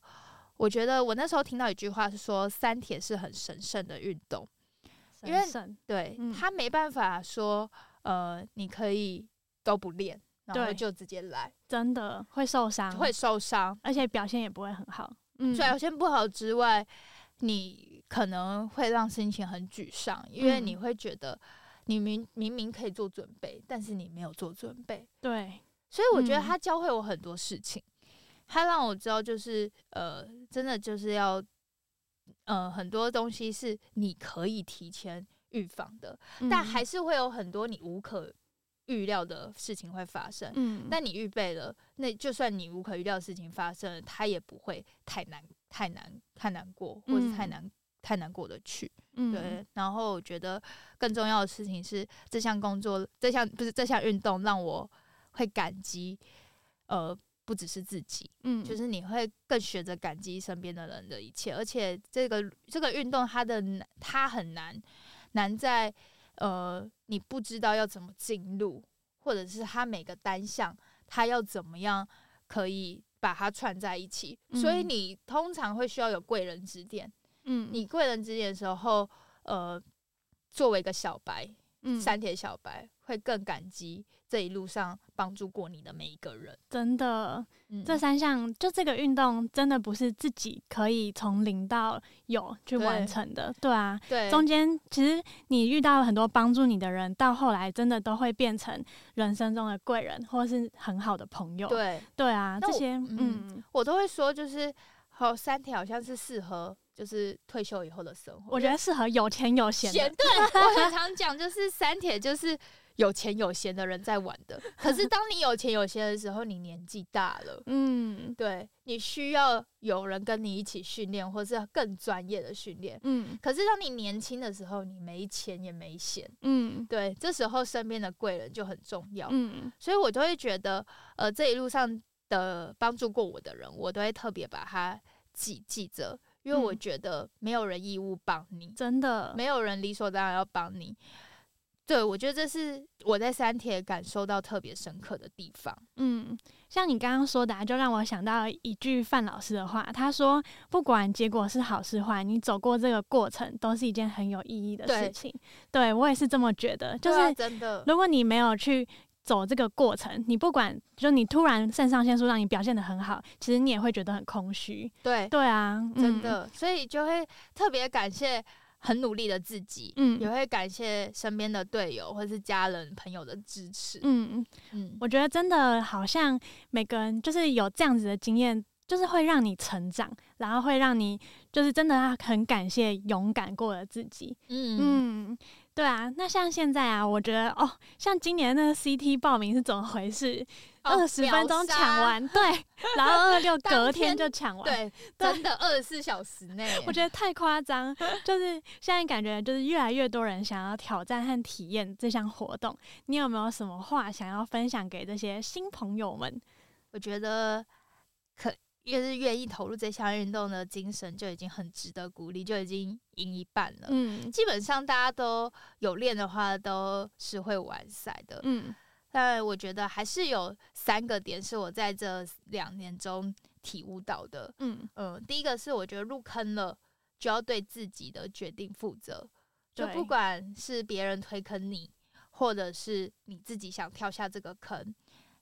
S1: 我觉得我那时候听到一句话是说，三铁是很神圣的运动。因为
S2: 神
S1: 对、
S2: 嗯
S1: 他没办法说，呃，你可以都不练，然后就直接来，
S2: 真的会受伤，
S1: 会受伤。
S2: 而且表现也不会很好。嗯，
S1: 表现不好之外，你可能会让心情很沮丧，因为
S2: 嗯
S1: 你会觉得你明明明可以做准备，但是你没有做准备。
S2: 对，
S1: 所以我觉得
S2: 嗯
S1: 他教会我很多事情，他让我知道，就是呃，真的就是要呃，很多东西是你可以提前预防的，但
S2: 嗯
S1: 还是会有很多你无可预料的事情会发生。
S2: 嗯，
S1: 但你预备了，那就算你无可预料的事情发生了，它也不会太难、太难、太难过，或是太
S2: 嗯
S1: 难、太难过得去。
S2: 嗯。
S1: 对，然后我觉得更重要的事情是，这项工作、这项不是这项运动，让我会感激，呃，不只是自己，
S2: 嗯，
S1: 就是你会更学着感激身边的人的一切，而且这个这个运动它的，它很难，难在呃你不知道要怎么进入，或者是它每个单项它要怎么样可以把它串在一起，所以
S2: 嗯。
S1: 你通常会需要有贵人指点。
S2: 嗯。
S1: 你贵人指点的时候，呃，作为一个小白，
S2: 嗯。
S1: 三铁小白，会更感激这一路上帮助过你的每一个人。
S2: 真的，
S1: 嗯，
S2: 这三项就这个运动真的不是自己可以从零到有去完成的，对啊，
S1: 对。
S2: 中间其实你遇到很多帮助你的人，到后来真的都会变成人生中的贵人，或是很好的朋友。
S1: 对。
S2: 对啊，这些
S1: 嗯
S2: 嗯，
S1: 我都会说，就是好三铁好像是适合就是退休以后的生活。
S2: 我觉得适合有钱有闲的。
S1: 闲对我很常讲，就是三铁就是有钱有闲的人在玩的。可是当你有钱有闲的时候，你年纪大了。(laughs)
S2: 嗯
S1: 对你需要有人跟你一起训练，或是更专业的训练。
S2: 嗯
S1: 可是当你年轻的时候，你没钱也没闲，
S2: 嗯
S1: 对，这时候身边的贵人就很重要。
S2: 嗯
S1: 所以我就会觉得，呃，这一路上的帮助过我的人，我都会特别把他记记着，因为我
S2: 嗯
S1: 觉得没有人义务帮你，
S2: 真的，
S1: 没有人理所当然要帮你。对，我觉得这是我在三铁感受到特别深刻的地方。
S2: 嗯，像你刚刚说的、啊，就让我想到一句范老师的话，他说：“不管结果是好是坏，你走过这个过程，都是一件很有意义的事
S1: 对
S2: 情。”对我也是这么觉得，就是
S1: 真的，
S2: 如果你没有去走这个过程，你不管就你突然肾上腺素让你表现的很好，其实你也会觉得很空虚。
S1: 对，
S2: 对啊，嗯，
S1: 真的，所以就会特别感谢很努力的自己，
S2: 嗯
S1: 也会感谢身边的队友或是家人朋友的支持。
S2: 嗯，
S1: 嗯，
S2: 我觉得真的好像每个人就是有这样子的经验。就是会让你成长，然后会让你就是真的要很感谢勇敢过的自己。
S1: 嗯
S2: 嗯，对啊。那像现在啊，我觉得哦，像今年那个 CT 报名是怎么回事？
S1: 哦
S2: 二十、分钟抢完，对，(laughs) 然后二六隔天
S1: 天
S2: 就抢完，
S1: 对，真的二十四小时内，
S2: 我觉得太夸张，就是现在感觉就是越来越多人想要挑战和体验这项活动。你有没有什么话想要分享给这些新朋友们？
S1: 我觉得可越是愿意投入这项运动的精神，就已经很值得鼓励，就已经赢一半了。
S2: 嗯
S1: 基本上大家都有练的话，都是会完赛的。
S2: 嗯
S1: 但我觉得还是有三个点是我在这两年中体悟到的。
S2: 嗯
S1: 嗯，第一个是我觉得入坑了就要对自己的决定负责，就不管是别人推坑你，或者是你自己想跳下这个坑，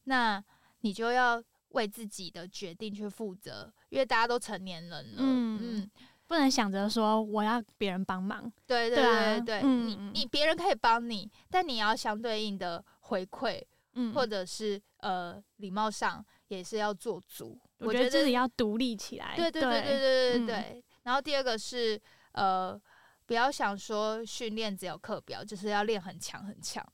S1: 那你就要为自己的决定去负责，因为大家都成年人了。
S2: 嗯
S1: 嗯
S2: 不能想着说我要别人帮忙。
S1: 对对
S2: 对啊
S1: 对你你别人可以帮你，但你要相对应的回馈，
S2: 嗯，
S1: 或者是呃礼貌上也是要做足。
S2: 我觉得自己要独立起来。
S1: 对对对对对对
S2: 嗯
S1: 对。然后第二个是呃，不要想说训练只有课表，就是要练很强很强。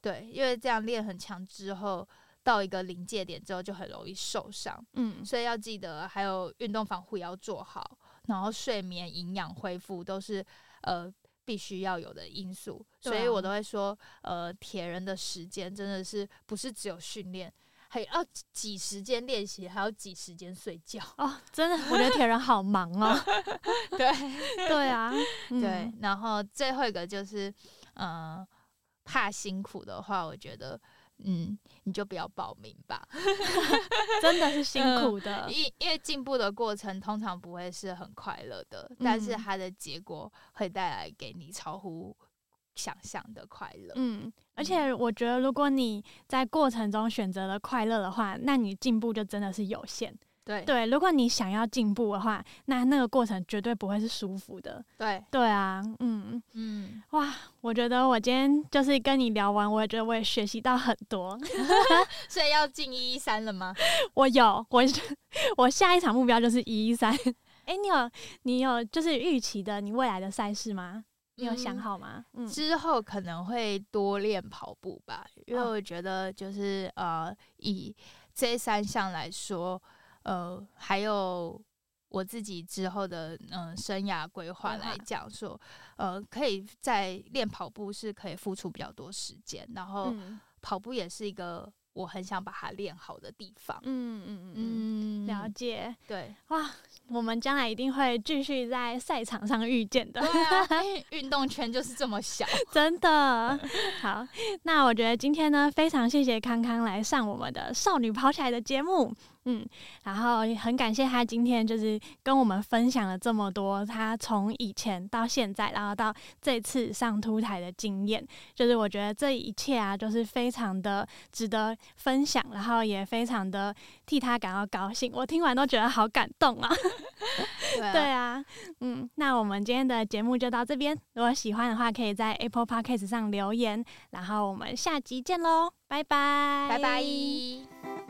S1: 对，因为这样练很强之后，到一个临界点之后就很容易受伤，
S2: 嗯
S1: 所以要记得还有运动防护也要做好，然后睡眠、营养恢复都是呃。必须要有的因素，所以我都会说，呃，铁人的时间真的是不是只有训练，还要挤时间练习，还要挤时间睡觉。
S2: 哦，真的，我觉得铁人好忙哦。(laughs)
S1: 对，(laughs)
S2: 对啊，(laughs) 嗯
S1: 对，，然后最后一个就是，呃，怕辛苦的话，我觉得，嗯，你就不要报名吧，(laughs)
S2: 真的是辛
S1: 嗯
S2: 苦的。
S1: 因因为进步的过程通常不会是很快乐的，但是
S2: 嗯
S1: 它的结果会带来给你超乎想象的快乐。
S2: 嗯，而且我觉得，如果你在过程中选择了快乐的话，那你进步就真的是有限。
S1: 对
S2: 对，如果你想要进步的话，那那个过程绝对不会是舒服的。
S1: 对，
S2: 对啊，嗯，
S1: 嗯，
S2: 哇，我觉得我今天就是跟你聊完，我也觉得我也学习到很多。(laughs)
S1: 所以要进一一三了吗？(laughs)
S2: 我有，我我下一场目标就是一一三。哎，你有你有就是预期的你未来的赛事吗？你有想
S1: 嗯
S2: 好吗？嗯
S1: 之后可能会多练跑步吧，因为
S2: 哦
S1: 我觉得就是呃，以这三项来说，呃，还有我自己之后的嗯、呃生涯规划来讲说，呃，可以在练跑步是可以付出比较多时间，然后
S2: 嗯
S1: 跑步也是一个我很想把它练好的地方。
S2: 嗯嗯嗯
S1: 嗯，
S2: 嗯，了解。
S1: 对，
S2: 哇，我们将来一定会继续在赛场上遇见的，
S1: 对啊，运动圈就是这么小。(laughs)
S2: 真的。(laughs) 好，那我觉得今天呢，非常谢谢康康来上我们的《少女跑起来》的节目，嗯，然后也很感谢他今天就是跟我们分享了这么多他从以前到现在，然后到这次上凸台的经验，就是我觉得这一切啊，就是非常的值得分享，然后也非常的替他感到高兴。我听完都觉得好感动啊。(laughs)
S1: 对啊
S2: 对啊，嗯，那我们今天的节目就到这边。如果喜欢的话，可以在 Apple Podcast 上留言，然后我们下集见喽，拜拜，
S1: 拜拜。